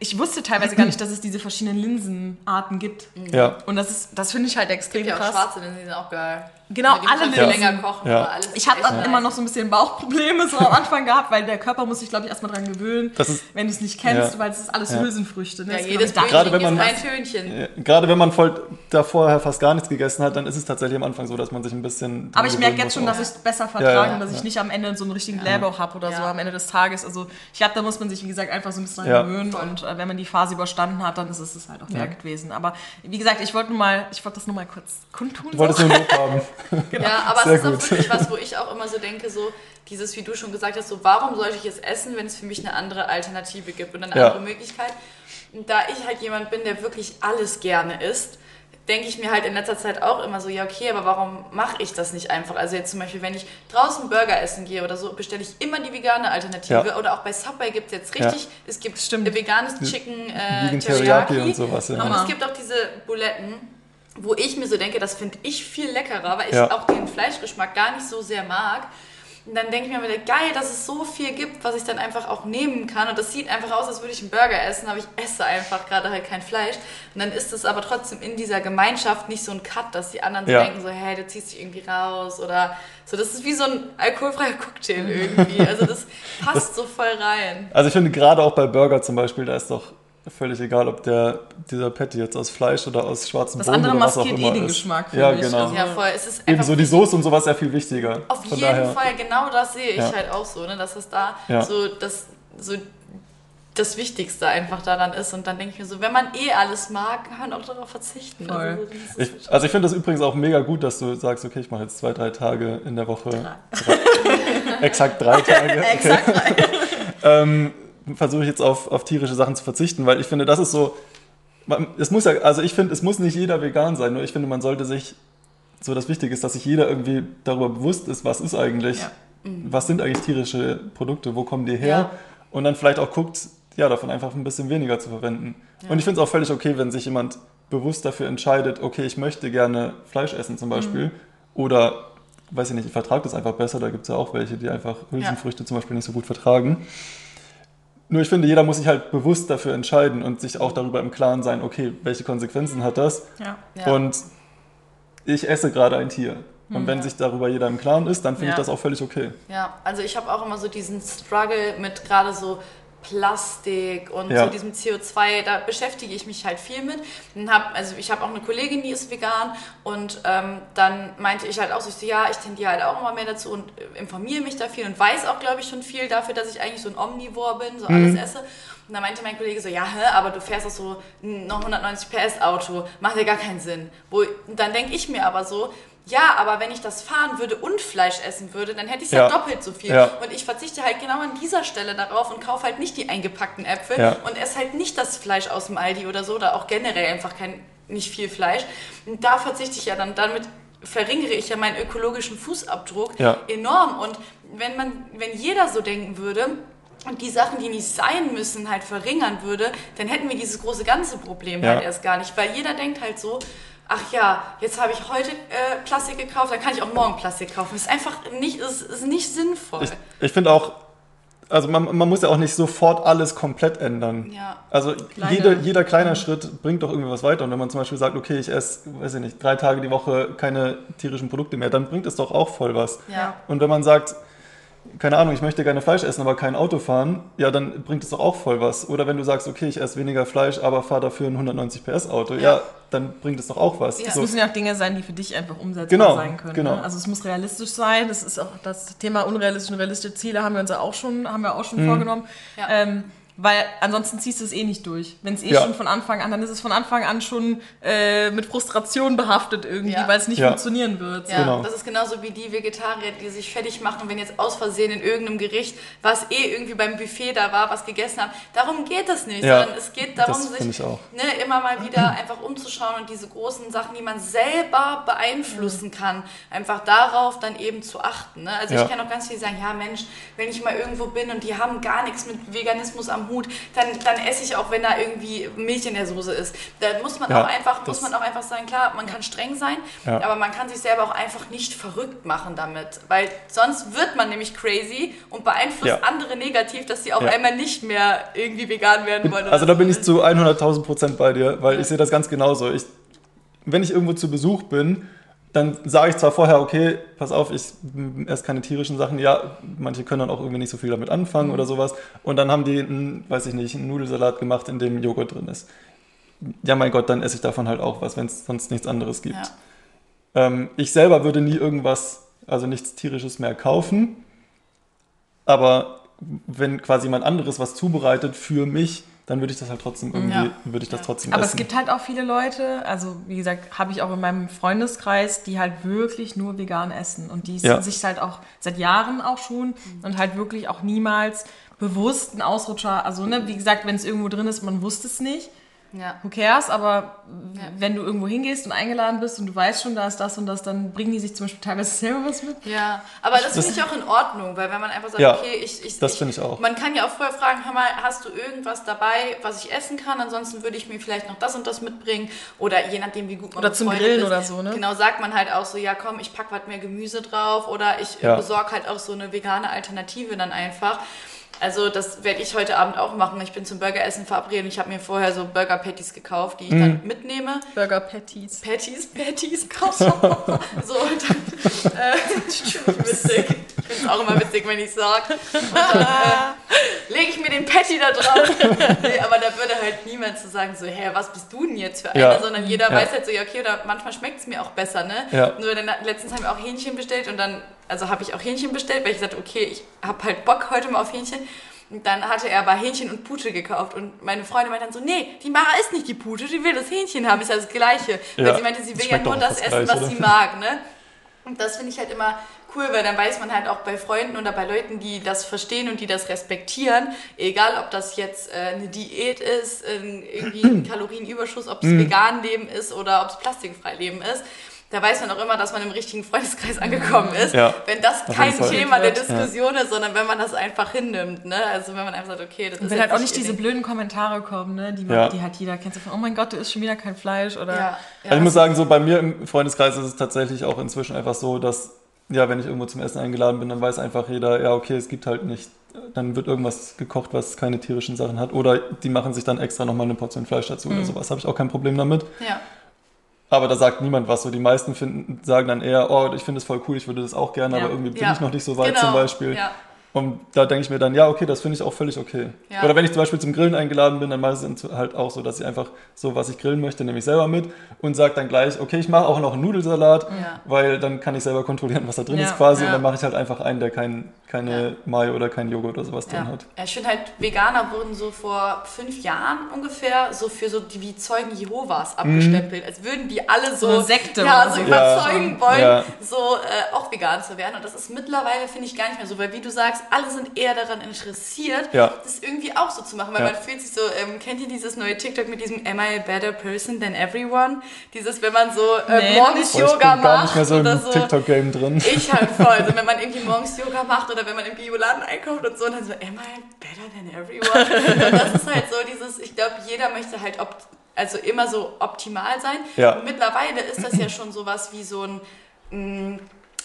ich wusste teilweise gar nicht, dass es diese verschiedenen Linsenarten gibt. Ja. Und das ist, das finde ich halt extrem gibt krass. Ja, schwarze Linsen, sind auch geil. Genau, alle Linsen. länger kochen. Ja. Alles ich habe dann immer noch so ein bisschen Bauchprobleme so am Anfang gehabt, weil der Körper muss sich, glaube ich, erstmal dran gewöhnen, wenn du es nicht kennst, ja. weil es ist alles Hülsenfrüchte. Ne? Ja, jedes gerade wenn man ein Tönchen. Gerade wenn man voll da vorher fast gar nichts gegessen hat, dann ist es tatsächlich am Anfang so, dass man sich ein bisschen. Aber ich merke jetzt schon, dass ich es besser vertrage und dass ich nicht am Ende so einen richtigen Blähbauch habe oder so am Ende des Tages. Also ich glaube, da muss man sich, wie gesagt, einfach so ein bisschen dran gewöhnen und äh, wenn man die Phase überstanden hat, dann ist es halt auch mehr gewesen. Aber wie gesagt, ich wollte mal, ich wollte das nur mal kurz kundtun. Du wolltest nur einen Lob haben. genau. Ja, aber Sehr es ist gut. auch wirklich was, wo ich auch immer so denke, so dieses, wie du schon gesagt hast, so warum sollte ich es essen, wenn es für mich eine andere Alternative gibt und eine ja. andere Möglichkeit. Und da ich halt jemand bin, der wirklich alles gerne isst, denke ich mir halt in letzter Zeit auch immer so, ja okay, aber warum mache ich das nicht einfach? Also jetzt zum Beispiel, wenn ich draußen Burger essen gehe oder so, bestelle ich immer die vegane Alternative. Ja. Oder auch bei Subway gibt es jetzt richtig, ja. es gibt Stimmt. veganes Chicken äh, Teriyaki und sowas. Ja. Und es gibt auch diese Buletten wo ich mir so denke, das finde ich viel leckerer, weil ich ja. auch den Fleischgeschmack gar nicht so sehr mag. Und dann denke ich mir wieder, geil, dass es so viel gibt, was ich dann einfach auch nehmen kann. Und das sieht einfach aus, als würde ich einen Burger essen, aber ich esse einfach gerade halt kein Fleisch. Und dann ist es aber trotzdem in dieser Gemeinschaft nicht so ein Cut, dass die anderen so ja. denken, so, hey, du ziehst dich irgendwie raus oder so. Das ist wie so ein alkoholfreier Cocktail irgendwie. Also das passt das, so voll rein. Also ich finde gerade auch bei Burger zum Beispiel, da ist doch völlig egal, ob der, dieser Patty jetzt aus Fleisch oder aus schwarzem das Bohnen oder was auch immer eh den ist. Geschmack, ja, genau. Also ja, voll. Es ist Ebenso die Soße und sowas ja viel wichtiger. Auf Von jeden daher. Fall, genau das sehe ich ja. halt auch so, ne, dass es da ja. so, das, so das Wichtigste einfach daran ist. Und dann denke ich mir so, wenn man eh alles mag, kann man auch darauf verzichten. Also, ich, also ich finde das übrigens auch mega gut, dass du sagst, okay, ich mache jetzt zwei, drei Tage in der Woche. Drei. Drei, exakt drei Tage. Exakt drei. ähm, versuche ich jetzt auf, auf tierische Sachen zu verzichten, weil ich finde, das ist so, es muss ja, also ich finde, es muss nicht jeder vegan sein, nur ich finde, man sollte sich, so das Wichtige ist, dass sich jeder irgendwie darüber bewusst ist, was ist eigentlich, ja. mhm. was sind eigentlich tierische Produkte, wo kommen die her ja. und dann vielleicht auch guckt, ja, davon einfach ein bisschen weniger zu verwenden. Ja. Und ich finde es auch völlig okay, wenn sich jemand bewusst dafür entscheidet, okay, ich möchte gerne Fleisch essen zum Beispiel mhm. oder weiß ich nicht, ich vertrage das einfach besser, da gibt es ja auch welche, die einfach Hülsenfrüchte zum Beispiel nicht so gut vertragen. Nur ich finde, jeder muss sich halt bewusst dafür entscheiden und sich auch darüber im Klaren sein, okay, welche Konsequenzen hat das? Ja. Ja. Und ich esse gerade ein Tier. Und wenn sich darüber jeder im Klaren ist, dann finde ja. ich das auch völlig okay. Ja, also ich habe auch immer so diesen Struggle mit gerade so Plastik und ja. so diesem CO2, da beschäftige ich mich halt viel mit. Und hab, also ich habe auch eine Kollegin, die ist vegan und ähm, dann meinte ich halt auch so, ich so, ja, ich tendiere halt auch immer mehr dazu und äh, informiere mich da viel und weiß auch, glaube ich, schon viel dafür, dass ich eigentlich so ein Omnivore bin, so mhm. alles esse. Und dann meinte mein Kollege so, ja, hä, aber du fährst doch so ein 190 PS Auto, macht ja gar keinen Sinn. Wo, dann denke ich mir aber so, ja, aber wenn ich das fahren würde und Fleisch essen würde, dann hätte ich es ja. ja. doppelt so viel. Ja. Und ich verzichte halt genau an dieser Stelle darauf und kaufe halt nicht die eingepackten Äpfel ja. und esse halt nicht das Fleisch aus dem Aldi oder so oder auch generell einfach kein, nicht viel Fleisch. Und da verzichte ich ja dann, damit verringere ich ja meinen ökologischen Fußabdruck enorm. Und wenn man, wenn jeder so denken würde, und die Sachen, die nicht sein müssen, halt verringern würde, dann hätten wir dieses große ganze Problem halt erst gar nicht. Weil jeder denkt halt so, ach ja, jetzt habe ich heute äh, Plastik gekauft, dann kann ich auch morgen Plastik kaufen. Das ist einfach nicht, ist, ist nicht sinnvoll. Ich, ich finde auch, also man, man, muss ja auch nicht sofort alles komplett ändern. Ja. Also Kleine. jeder, jeder kleiner Schritt bringt doch irgendwie was weiter. Und wenn man zum Beispiel sagt, okay, ich esse, weiß ich nicht, drei Tage die Woche keine tierischen Produkte mehr, dann bringt es doch auch voll was. Ja. Und wenn man sagt, keine Ahnung, ich möchte gerne Fleisch essen, aber kein Auto fahren, ja, dann bringt es doch auch voll was. Oder wenn du sagst, okay, ich esse weniger Fleisch, aber fahre dafür ein 190 PS Auto, ja, ja dann bringt es doch auch was. Ja. Es müssen ja auch Dinge sein, die für dich einfach umsetzbar genau, sein können. Genau. Ne? Also es muss realistisch sein. Das ist auch das Thema unrealistische und realistische Ziele haben wir uns ja auch schon, haben wir auch schon mhm. vorgenommen. Ja. Ähm, Weil ansonsten ziehst du es eh nicht durch. Wenn es eh ja. schon von Anfang an, dann ist es von Anfang an schon äh, mit Frustration behaftet irgendwie, ja. weil es nicht ja. funktionieren wird. Ja, genau. das ist genauso wie die Vegetarier, die sich fertig machen, wenn jetzt aus Versehen in irgendeinem Gericht, was eh irgendwie beim Buffet da war, was gegessen haben. Darum geht es nicht, sondern es geht darum, sich ne, immer mal wieder einfach umzuschauen und diese großen Sachen, die man selber beeinflussen kann, einfach darauf dann eben zu achten. Ne? Also ich kann auch ganz viel sagen, ja Mensch, wenn ich mal irgendwo bin und die haben gar nichts mit Veganismus am Hut, dann, dann esse ich auch, wenn da irgendwie Milch in der Soße ist. Da muss man, ja, auch, einfach, muss man auch einfach sagen, klar, man kann streng sein, ja. aber man kann sich selber auch einfach nicht verrückt machen damit. Weil sonst wird man nämlich crazy und beeinflusst ja. andere negativ, dass sie auch einmal nicht mehr irgendwie vegan werden wollen. Also da bin ich zu 100.000 Prozent bei dir, weil ich sehe das ganz genauso. Ich, wenn ich irgendwo zu Besuch bin, dann sage ich zwar vorher, okay, pass auf, ich esse keine tierischen Sachen. Ja, manche können dann auch irgendwie nicht so viel damit anfangen mhm. oder sowas. Und dann haben die, einen, weiß ich nicht, einen Nudelsalat gemacht, in dem Joghurt drin ist. Ja, mein Gott, dann esse ich davon halt auch was, wenn es sonst nichts anderes gibt. Ja. Ähm, ich selber würde nie irgendwas, also nichts tierisches mehr kaufen. Aber wenn quasi jemand anderes was zubereitet für mich, dann würde ich das halt trotzdem irgendwie, ja. würde ich das trotzdem Aber essen. es gibt halt auch viele Leute, also wie gesagt, habe ich auch in meinem Freundeskreis, die halt wirklich nur vegan essen und die ja. sich halt auch seit Jahren auch schon und halt wirklich auch niemals bewusst einen Ausrutscher, also ne, wie gesagt, wenn es irgendwo drin ist, man wusste es nicht, ja. Who cares? Aber ja. wenn du irgendwo hingehst und eingeladen bist und du weißt schon, da ist das und das, dann bringen die sich zum Beispiel teilweise selber was mit. Ja, aber das, das finde ich auch in Ordnung, weil wenn man einfach sagt, ja, okay, ich, ich das finde ich auch. Man kann ja auch vorher fragen, hör mal, hast du irgendwas dabei, was ich essen kann? Ansonsten würde ich mir vielleicht noch das und das mitbringen oder je nachdem, wie gut man Oder zum Grillen ist, oder so, ne? Genau, sagt man halt auch so, ja komm, ich packe was mehr Gemüse drauf oder ich ja. besorge halt auch so eine vegane Alternative dann einfach. Also das werde ich heute Abend auch machen. Ich bin zum Burgeressen verabredet. Ich habe mir vorher so Burger Patties gekauft, die ich mm. dann mitnehme. Burger Patties. Patties, Patties, so, und dann, äh, witzig. Ich finde es auch immer witzig, wenn ich sage. Äh, lege ich mir den Patty da drauf. nee, aber da würde halt niemand zu so sagen, so, hä, was bist du denn jetzt für einer? Ja. Sondern jeder ja. weiß halt so, ja, okay, oder manchmal schmeckt es mir auch besser, ne? Ja. Nur dann, letztens haben wir auch Hähnchen bestellt und dann also habe ich auch Hähnchen bestellt, weil ich sagte, okay, ich habe halt Bock heute mal auf Hähnchen. Und dann hatte er aber Hähnchen und Pute gekauft. Und meine Freundin meinte dann so, nee, die Mara ist nicht die Pute, die will das Hähnchen haben, ist ja das Gleiche. Weil sie meinte, sie will ja nur das essen, was sie mag, ne? Und das finde ich halt immer cool, weil dann weiß man halt auch bei Freunden oder bei Leuten, die das verstehen und die das respektieren, egal ob das jetzt äh, eine Diät ist, irgendwie ein Kalorienüberschuss, ob es mhm. vegan Leben ist oder ob es plastikfrei Leben ist, da weiß man auch immer, dass man im richtigen Freundeskreis angekommen ist. Ja. Wenn das kein Thema der Diskussion ja. ist, sondern wenn man das einfach hinnimmt. Ne? Also wenn man einfach sagt, okay, das Und ist. Wenn halt auch nicht diese blöden Kommentare kommen, ne? die, man, ja. die hat jeder kennt. So von, oh mein Gott, du isst schon wieder kein Fleisch. Oder ja. Also ich muss sagen, so bei mir im Freundeskreis ist es tatsächlich auch inzwischen einfach so, dass, ja, wenn ich irgendwo zum Essen eingeladen bin, dann weiß einfach jeder, ja, okay, es gibt halt nicht dann wird irgendwas gekocht, was keine tierischen Sachen hat. Oder die machen sich dann extra nochmal eine Portion Fleisch dazu mhm. oder sowas. Habe ich auch kein Problem damit. Ja. Aber da sagt niemand was. So die meisten finden, sagen dann eher, oh, ich finde es voll cool, ich würde das auch gerne, ja. aber irgendwie bin ja. ich noch nicht so weit genau. zum Beispiel. Ja. Und da denke ich mir dann, ja, okay, das finde ich auch völlig okay. Ja. Oder wenn ich zum Beispiel zum Grillen eingeladen bin, dann mache ich es halt auch so, dass ich einfach so, was ich grillen möchte, nehme ich selber mit und sage dann gleich, okay, ich mache auch noch einen Nudelsalat, ja. weil dann kann ich selber kontrollieren, was da drin ja. ist quasi. Und dann mache ich halt einfach einen, der kein, keine Mayo oder kein Joghurt oder sowas drin hat. Ja, ich finde halt, Veganer wurden so vor fünf Jahren ungefähr so für so die wie Zeugen Jehovas abgestempelt, mhm. als würden die alle so, so Sekte ja, so überzeugen wollen, so äh, auch vegan zu werden. Und das ist mittlerweile, finde ich, gar nicht mehr so, weil wie du sagst, alle sind eher daran interessiert, ja. das irgendwie auch so zu machen, weil ja. man fühlt sich so, ähm, kennt ihr dieses neue TikTok mit diesem Am I a better person than everyone? Dieses, wenn man so äh, nee, morgens Yoga ich bin macht gar nicht mehr so oder so. TikTok-Game drin. Ich halt voll, also wenn man irgendwie morgens Yoga macht oder wenn man im Bioladen einkauft und so, und dann so, Am I better than everyone? und das ist halt so dieses, ich glaube, jeder möchte halt ob, also immer so optimal sein. Ja. Und mittlerweile ist das ja schon sowas wie so ein mh, mm,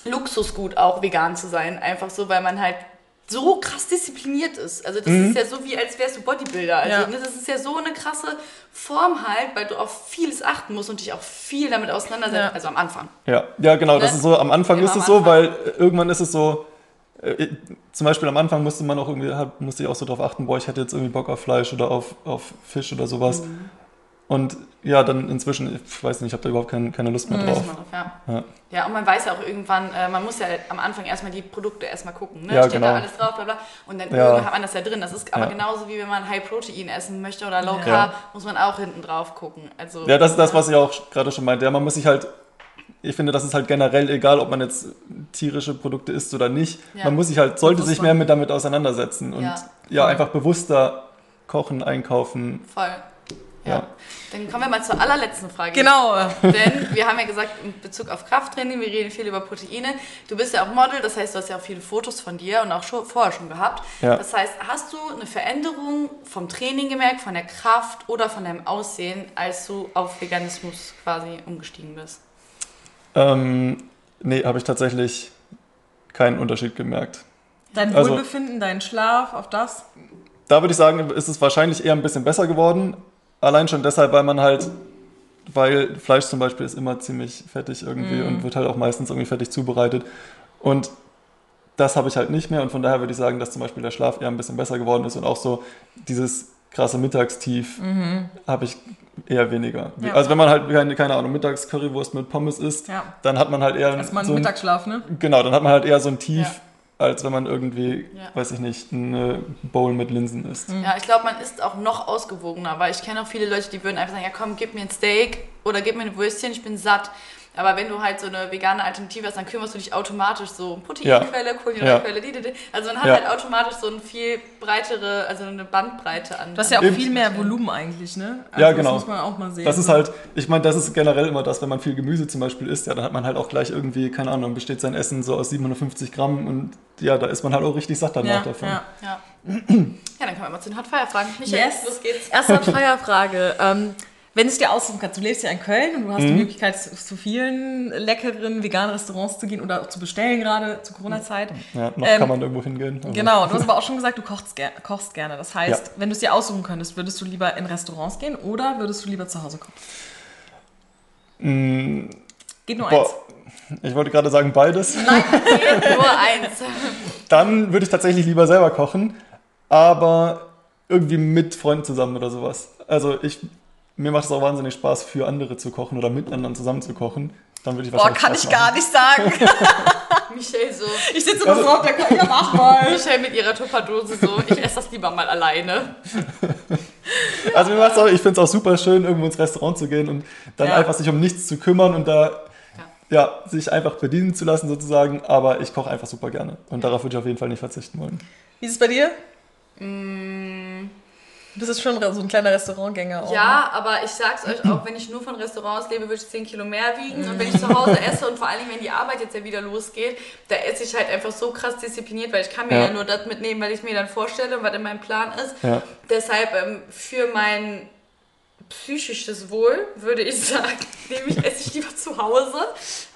Luxusgut auch vegan zu sein. Einfach so, weil man halt so krass diszipliniert ist. Also das mhm. ist ja so wie, als wärst du Bodybuilder. Also ja. ne, das ist ja so eine krasse Form halt, weil du auf vieles achten musst und dich auch viel damit auseinandersetzt. Ja. Also am Anfang. Ja, ja genau. Ne? Das ist so, am Anfang Immer ist es so, weil irgendwann ist es so, äh, zum Beispiel am Anfang musste man auch irgendwie, musste ich auch so darauf achten, boah, ich hätte jetzt irgendwie Bock auf Fleisch oder auf, auf Fisch oder sowas. Mhm. Und ja, dann inzwischen, ich weiß nicht, ich habe da überhaupt kein, keine Lust mehr drauf. Ja. Ja. ja, und man weiß ja auch irgendwann, äh, man muss ja am Anfang erstmal die Produkte erstmal gucken. Ne? Ja, Steht genau. da alles drauf, bla bla. Und dann ja. irgendwann hat man das ja drin. Das ist aber genauso wie wenn man High Protein essen möchte oder Low Carb, muss man auch hinten drauf gucken. Also, ja, das ist das, was ich auch gerade schon meinte. Ja, man muss sich halt ich finde, das ist halt generell egal, ob man jetzt tierische Produkte isst oder nicht. Ja. Man muss sich halt, sollte sich mehr mit damit auseinandersetzen und ja, ja einfach bewusster kochen, einkaufen. Voll. Ja. ja. Dann kommen wir mal zur allerletzten Frage. Genau. Denn wir haben ja gesagt, in Bezug auf Krafttraining, wir reden viel über Proteine. Du bist ja auch Model, das heißt, du hast ja auch viele Fotos von dir und auch schon, vorher schon gehabt. Ja. Das heißt, hast du eine Veränderung vom Training gemerkt, von der Kraft oder von deinem Aussehen, als du auf Veganismus quasi umgestiegen bist? Ähm, nee, habe ich tatsächlich keinen Unterschied gemerkt. Dein also Wohlbefinden, also, dein Schlaf, auf das? Da würde ich sagen, ist es wahrscheinlich eher ein bisschen besser geworden. Allein schon deshalb, weil man halt, weil Fleisch zum Beispiel ist immer ziemlich fettig irgendwie mm. und wird halt auch meistens irgendwie fettig zubereitet. Und das habe ich halt nicht mehr und von daher würde ich sagen, dass zum Beispiel der Schlaf eher ein bisschen besser geworden ist und auch so dieses krasse Mittagstief mhm. habe ich eher weniger. Ja. Also wenn man halt keine, keine Ahnung, mittags Currywurst mit Pommes isst, ja. dann hat man halt eher Erstmal so einen Mittagsschlaf, ne? Genau, dann hat man halt eher so ein Tief. Ja. Als wenn man irgendwie, weiß ich nicht, eine Bowl mit Linsen isst. Ja, ich glaube, man isst auch noch ausgewogener, weil ich kenne auch viele Leute, die würden einfach sagen, ja komm, gib mir ein Steak oder gib mir ein Würstchen, ich bin satt. Aber wenn du halt so eine vegane Alternative hast, dann kümmerst du dich automatisch so Proteinquelle, ja. Kohlenhydratquelle, ja. die, die, die. Also man hat ja. halt automatisch so eine viel breitere, also eine Bandbreite an. Du hast ja auch viel mehr Volumen eigentlich, ne? Also ja, genau. Das muss man auch mal sehen. Das ist halt, ich meine, das ist generell immer das, wenn man viel Gemüse zum Beispiel isst, ja, dann hat man halt auch gleich irgendwie, keine Ahnung, besteht sein Essen so aus 750 Gramm und ja, da ist man halt auch richtig satt danach davon. Ja, ja. ja, dann können wir mal zu den Hot Fire fragen. Michael, yes. los geht's. Erste Hot Fire Frage. Ähm, wenn es dir aussuchen kannst, du lebst ja in Köln und du hast mhm. die Möglichkeit, zu vielen leckeren veganen Restaurants zu gehen oder auch zu bestellen, gerade zur Corona-Zeit. Ja, noch ähm, kann man irgendwo hingehen. Also. Genau, du hast aber auch schon gesagt, du kochst, ger kochst gerne. Das heißt, ja. wenn du es dir aussuchen könntest, würdest du lieber in Restaurants gehen oder würdest du lieber zu Hause kochen? Mhm. Geht nur Boah. eins. Ich wollte gerade sagen beides. Nein, geht nur eins. Dann würde ich tatsächlich lieber selber kochen, aber irgendwie mit Freunden zusammen oder sowas. Also ich mir macht es auch wahnsinnig Spaß, für andere zu kochen oder mit anderen zusammen zu kochen. Dann würde ich Boah, kann ich gar nicht sagen. Michelle so. Ich sitze immer so auf der Küche, ja, mach mal. Michelle mit ihrer Tupperdose so, ich esse das lieber mal alleine. Also mir macht's auch, ich finde es auch super schön, irgendwo ins Restaurant zu gehen und dann ja. einfach sich um nichts zu kümmern und da ja. ja. sich einfach bedienen zu lassen sozusagen. Aber ich koche einfach super gerne und darauf würde ich auf jeden Fall nicht verzichten wollen. Wie ist es bei dir? Mmh. Du bist schon so ein kleiner Restaurantgänger auch. Ja, ne? aber ich sag's euch auch, wenn ich nur von Restaurants lebe, würde ich 10 Kilo mehr wiegen. Und wenn ich zu Hause esse und vor allem, wenn die Arbeit jetzt ja wieder losgeht, da esse ich halt einfach so krass diszipliniert, weil ich kann mir ja, ja nur das mitnehmen, weil ich mir dann vorstelle, was in meinem Plan ist. Ja. Deshalb ähm, für mein psychisches Wohl, würde ich sagen, nehme ich, esse ich lieber zu Hause.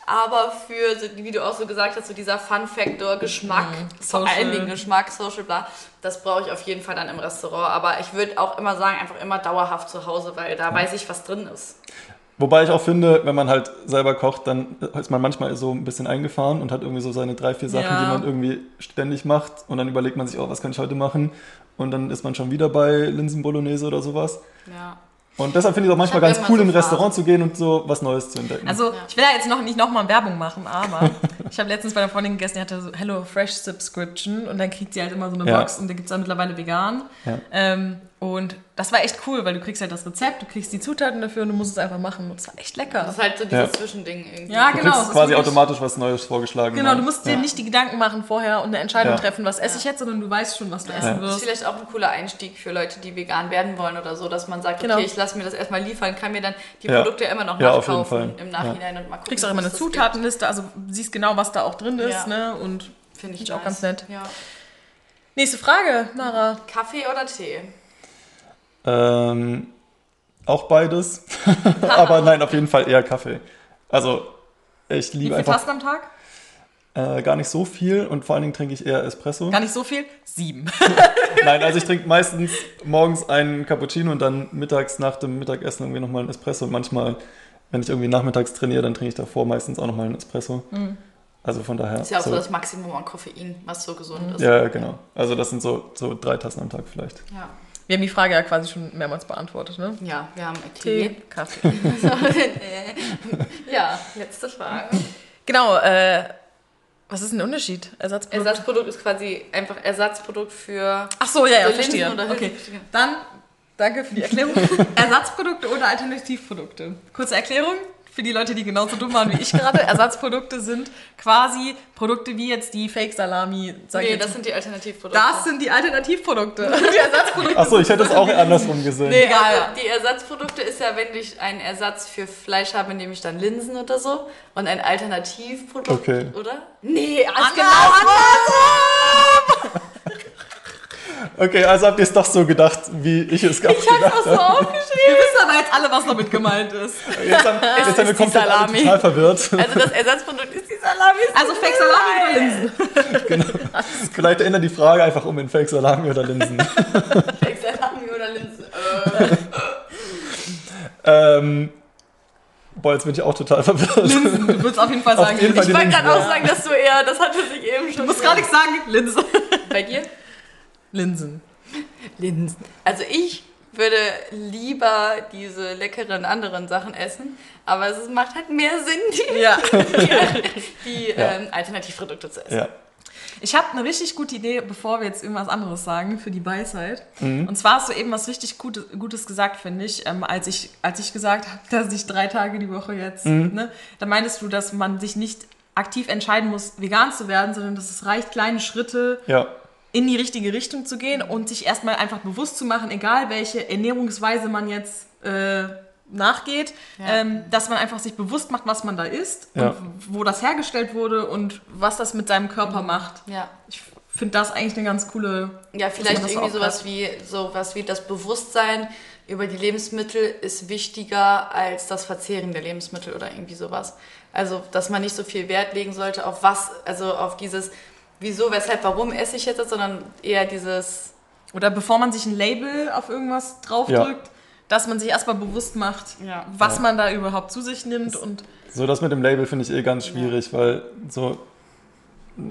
Aber für, wie du auch so gesagt hast, so dieser Fun-Factor, Geschmack, mhm. vor allen Dingen Geschmack, Social, bla, das brauche ich auf jeden Fall dann im Restaurant. Aber ich würde auch immer sagen, einfach immer dauerhaft zu Hause, weil da weiß ich, was drin ist. Wobei ich auch finde, wenn man halt selber kocht, dann ist man manchmal so ein bisschen eingefahren und hat irgendwie so seine drei, vier Sachen, ja. die man irgendwie ständig macht. Und dann überlegt man sich, oh, was kann ich heute machen? Und dann ist man schon wieder bei Linsen Bolognese oder sowas. Ja. Und deshalb finde ich es auch manchmal ganz cool, so in ein Restaurant zu gehen und so was Neues zu entdecken. Also, ich will ja jetzt noch nicht nochmal Werbung machen, aber ich habe letztens bei einer Freundin gegessen, die hatte so Hello Fresh Subscription und dann kriegt sie halt immer so eine ja. Box und da gibt es dann mittlerweile vegan. Ja. Ähm, und das war echt cool, weil du kriegst halt das Rezept, du kriegst die Zutaten dafür und du musst es einfach machen. Und es war echt lecker. Das ist halt so dieses ja. Zwischending irgendwie. Ja, genau. Du kriegst quasi automatisch was Neues vorgeschlagen. Genau, du musst dir nicht die Gedanken machen vorher und eine Entscheidung ja. treffen, was esse ich jetzt, sondern du weißt schon, was du essen wirst. Das ist vielleicht auch ein cooler Einstieg für Leute, die vegan werden wollen oder so, dass man sagt, genau. okay, ich lasse mir das erstmal liefern, kann mir dann die Produkte ja immer noch nachkaufen im Nachhinein und mal gucken. Du kriegst auch immer eine Zutatenliste, also siehst genau, was da auch drin ist. Ne? Und finde ich, ich nice. auch ganz nett. Nächste Frage, Mara. Kaffee oder Tee? Ähm, auch beides. Aber nein, auf jeden Fall eher Kaffee. Also, ich liebe Wie viel Tassen am Tag? Äh, gar nicht so viel und vor allen Dingen trinke ich eher Espresso. Gar nicht so viel? Sieben. Nein, also ich trinke meistens morgens einen Cappuccino und dann mittags nach dem Mittagessen irgendwie nochmal einen Espresso. Und manchmal, wenn ich irgendwie nachmittags trainiere, dann trinke ich davor meistens auch nochmal einen Espresso. Mhm. Also von daher. Ist ja auch so, so das Maximum an Koffein, was so gesund ist. Ja, genau. Also das sind so, so drei Tassen am Tag vielleicht. Ja. Wir haben die Frage ja quasi schon mehrmals beantwortet, ne? Ja, wir haben Tee, Tee Kaffee. ja, letzte Frage. Genau, äh, was ist denn der Unterschied? Ersatzprodukt? Ersatzprodukt ist quasi einfach Ersatzprodukt für. Ach so, ja, ja, verstehe. Okay. Dann danke für die Erklärung. Ersatzprodukte oder Alternativprodukte. Kurze Erklärung für die Leute, die genauso dumm waren wie ich gerade, Ersatzprodukte sind quasi Produkte wie jetzt die Fake-Salami. Nee, das sind die Alternativprodukte. Das sind die Alternativprodukte. die Ersatzprodukte. Achso, ich hätte es auch andersrum gesehen. Nee, egal. Also die Ersatzprodukte ist ja, wenn ich einen Ersatz für Fleisch habe, nehme ich dann Linsen oder so. Und ein Alternativprodukt, okay. oder? Nee, alles genau andersrum! Okay, also habt ihr es doch so gedacht, wie ich es gerade gedacht habe. Ich hab's auch so aufgeschrieben. Wir wissen aber jetzt alle, was damit gemeint ist. Jetzt haben, jetzt haben wir komplett alle total verwirrt. Also das Ersatzprodukt ist die Salami. Also Fake Salami oder Linsen? genau. Vielleicht ändert die Frage einfach um in Fake Salami oder Linsen. Fake Salami oder Linsen. ähm, Boah, jetzt bin ich auch total verwirrt. Linsen, du würdest auf jeden Fall sagen. Jeden Fall ich wollte gerade auch sagen, dass du eher, das hatte sich eben schon. Du musst gar nichts sagen, Linse. Bei dir? Linsen. Linsen. Also ich würde lieber diese leckeren anderen Sachen essen, aber es macht halt mehr Sinn, die, ja. die, die ja. ähm, Alternativprodukte zu essen. Ja. Ich habe eine richtig gute Idee, bevor wir jetzt irgendwas anderes sagen, für die Beizeit. Mhm. Und zwar hast du eben was richtig Gutes, Gutes gesagt, finde ich, ähm, als ich, als ich gesagt habe, dass ich drei Tage die Woche jetzt, mhm. ne, da meintest du, dass man sich nicht aktiv entscheiden muss, vegan zu werden, sondern dass es reicht, kleine Schritte ja in die richtige Richtung zu gehen und sich erstmal einfach bewusst zu machen, egal welche Ernährungsweise man jetzt äh, nachgeht, ja. ähm, dass man einfach sich bewusst macht, was man da isst ja. und wo das hergestellt wurde und was das mit seinem Körper mhm. macht. Ja. Ich finde das eigentlich eine ganz coole. Ja, vielleicht irgendwie sowas wie sowas wie das Bewusstsein über die Lebensmittel ist wichtiger als das Verzehren der Lebensmittel oder irgendwie sowas. Also, dass man nicht so viel Wert legen sollte auf was, also auf dieses wieso, weshalb, warum esse ich jetzt, sondern eher dieses. Oder bevor man sich ein Label auf irgendwas draufdrückt, ja. dass man sich erstmal bewusst macht, ja. was ja. man da überhaupt zu sich nimmt und. So, das mit dem Label finde ich eh ganz schwierig, weil so,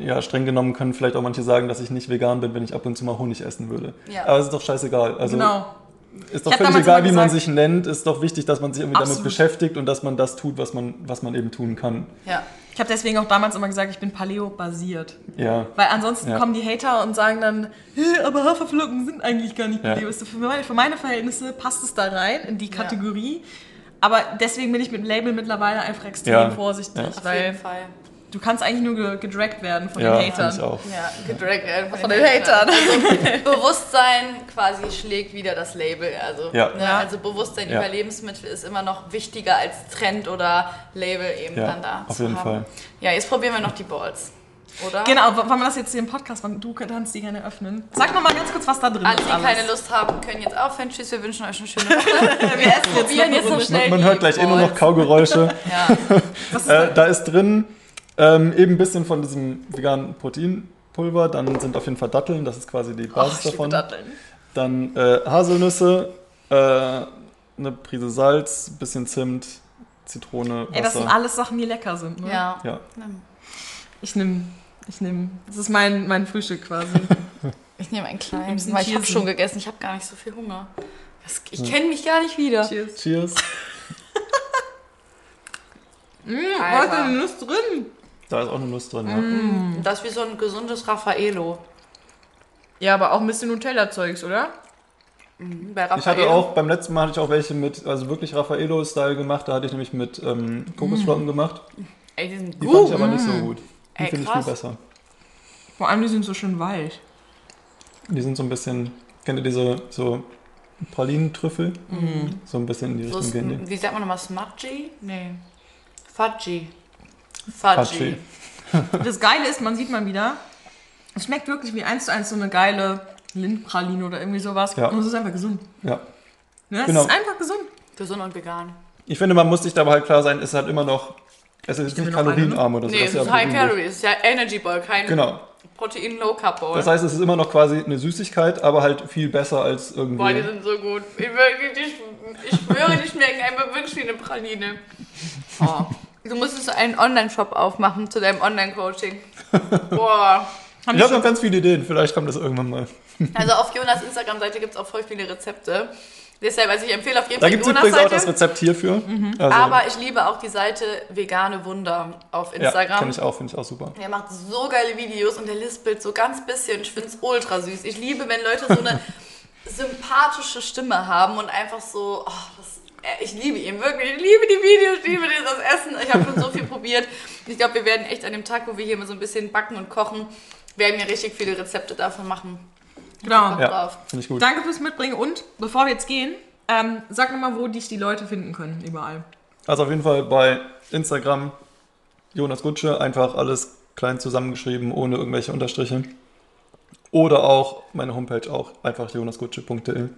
ja, streng genommen können vielleicht auch manche sagen, dass ich nicht vegan bin, wenn ich ab und zu mal Honig essen würde. Aber es ist doch scheißegal. Also, genau. Ist doch völlig egal, wie man sich nennt. Ist doch wichtig, dass man sich irgendwie Absolut. damit beschäftigt und dass man das tut, was man, was man eben tun kann. Ja. Ich habe deswegen auch damals immer gesagt, ich bin Paleo-basiert. Ja. Weil ansonsten ja. kommen die Hater und sagen dann, aber Haferflocken sind eigentlich gar nicht Paleo. Ja. Für, meine, für meine Verhältnisse passt es da rein, in die Kategorie. Ja. Aber deswegen bin ich mit dem Label mittlerweile einfach extrem vorsichtig. Auf jeden Fall. Du kannst eigentlich nur gedragt werden von ja, den Hatern. Ich auch. Ja, gedragt werden von, von den, den, Hatern. Also, Bewusstsein quasi schlägt wieder das Label. Also, ja. ne, also Bewusstsein ja. über Lebensmittel ist immer noch wichtiger als Trend oder Label eben ja, dann da. Auf jeden haben. Fall. Ja, jetzt probieren wir noch die Balls. Oder? Genau, wollen wir das jetzt hier im Podcast machen? Du kannst die gerne öffnen. Sag noch mal ganz kurz, was da drin Alle, ist. Alle, die keine Lust haben, können jetzt aufhören. Tschüss, wir wünschen euch eine schöne Woche. wir essen probieren jetzt noch schnell. Man, man hört gleich Balls. immer noch Kaugeräusche. ja. äh, da ist drin ähm, eben ein bisschen von diesem veganen Proteinpulver, dann sind auf jeden Fall Datteln, das ist quasi die Basis oh, davon. Datteln. Dann äh, Haselnüsse, äh, eine Prise Salz, bisschen Zimt, Zitrone, Wasser. Ey, das sind alles Sachen, die lecker sind. Ne? Ja. ja. Ich nehme, ich nehme, das ist mein, mein Frühstück quasi. ich nehme einen kleinen, weil ich habe schon gegessen, ich habe gar nicht so viel Hunger. Ich kenne mich gar nicht wieder. Cheers. Cheers. mmh, was ist denn Nuss drin? Da ist auch eine Nuss drin, ja. Mm, das ist wie so ein gesundes Raffaello. Ja, aber auch ein bisschen Nutella-Zeugs, oder? Mhm, ich hatte auch, beim letzten Mal hatte ich auch welche mit, also wirklich Raffaello-Style gemacht. Da hatte ich nämlich mit ähm, Kokosflocken mm. gemacht. Ey, die sind gut. Die fand ich aber nicht so mm. gut. Die finde ich viel besser. Vor allem, die sind so schön weich. Die sind so ein bisschen, kennt ihr diese so Pralinentrüffel? Mm. So ein bisschen in die so Richtung gehen. Wie sagt man nochmal, smudgy? Nee. Fudgy. Fudgy. Das Geile ist, man sieht mal wieder, es schmeckt wirklich wie eins zu eins so eine geile Lindpraline oder irgendwie sowas. Ja. Und es ist einfach gesund. Ja. Ne? Es genau. ist einfach gesund. Gesund und vegan. Ich finde, man muss sich dabei halt klar sein, es ist halt immer noch, es ist nicht kalorienarm oder so. Nee, es ist, High Calorie, es ist ja Energy Ball, kein genau. Protein Low Carb Ball. Das heißt, es ist immer noch quasi eine Süßigkeit, aber halt viel besser als irgendwie. Boah, die sind so gut. Ich, ich, ich schwöre, die schmecken einfach wirklich wie eine Praline. Oh. Du musstest einen Online-Shop aufmachen zu deinem Online-Coaching. Boah. Haben ich habe noch ganz viele Ideen, vielleicht kommt das irgendwann mal. Also auf Jonas Instagram-Seite gibt es auch voll viele Rezepte. Deshalb, also ich empfehle auf jeden Fall Da gibt es übrigens auch das Rezept hierfür. Mhm. Also Aber ich liebe auch die Seite Vegane Wunder auf Instagram. Ja, kenne ich auch, finde ich auch super. Er macht so geile Videos und der lispelt so ganz bisschen. Ich finde es ultra süß. Ich liebe, wenn Leute so eine sympathische Stimme haben und einfach so, oh, das, ich liebe ihn wirklich. Ich liebe die Videos, ich liebe das Essen. Ich habe schon so viel probiert. Ich glaube, wir werden echt an dem Tag, wo wir hier mal so ein bisschen backen und kochen, werden wir richtig viele Rezepte davon machen. Genau. Ja, Finde ich gut. Danke fürs Mitbringen und bevor wir jetzt gehen, ähm, sag nochmal, wo dich die Leute finden können, überall. Also auf jeden Fall bei Instagram Jonas Gutsche, einfach alles klein zusammengeschrieben, ohne irgendwelche Unterstriche. Oder auch meine Homepage auch einfach jonasgutsche.de.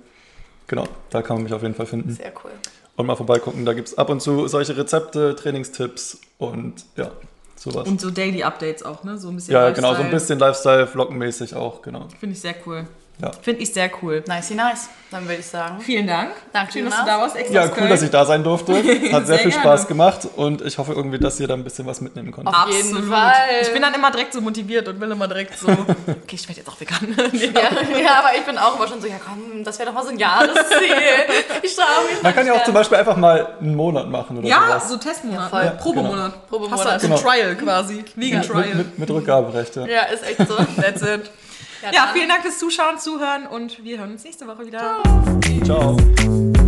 Genau, da kann man mich auf jeden Fall finden. Sehr cool. Und mal vorbeigucken, da gibt es ab und zu solche Rezepte, Trainingstipps und ja, sowas. Und so Daily Updates auch, ne? So ein bisschen Ja, Lifestyle. genau, so ein bisschen Lifestyle-Vloggenmäßig auch, genau. Finde ich sehr cool. Ja. Finde ich sehr cool. Nice, nice. Dann würde ich sagen. Vielen Dank. Danke, Schön, dass du da warst. Extra ja, cool, dass ich da sein durfte. Hat sehr, sehr viel Spaß gemacht und ich hoffe irgendwie, dass ihr da ein bisschen was mitnehmen konntet. Auf jeden Absolut. Fall. Ich bin dann immer direkt so motiviert und will immer direkt so, okay, ich werde jetzt auch vegan. ja, ja, aber ich bin auch immer schon so, ja komm, das wäre doch mal so ein Jahresziel. Ich traue mich. Man kann ja auch zum Beispiel einfach mal einen Monat machen oder ja, sowas. so Testmonat. Ja, Probemonat. Genau. Probemonat. Hast du genau. Trial quasi. Vegan Trial. Mit, mit, mit Rückgaberecht, ja. Ja, ist echt so. That's it. Ja, ja vielen Dank fürs Zuschauen, Zuhören und wir hören uns nächste Woche wieder. Ciao. Ciao.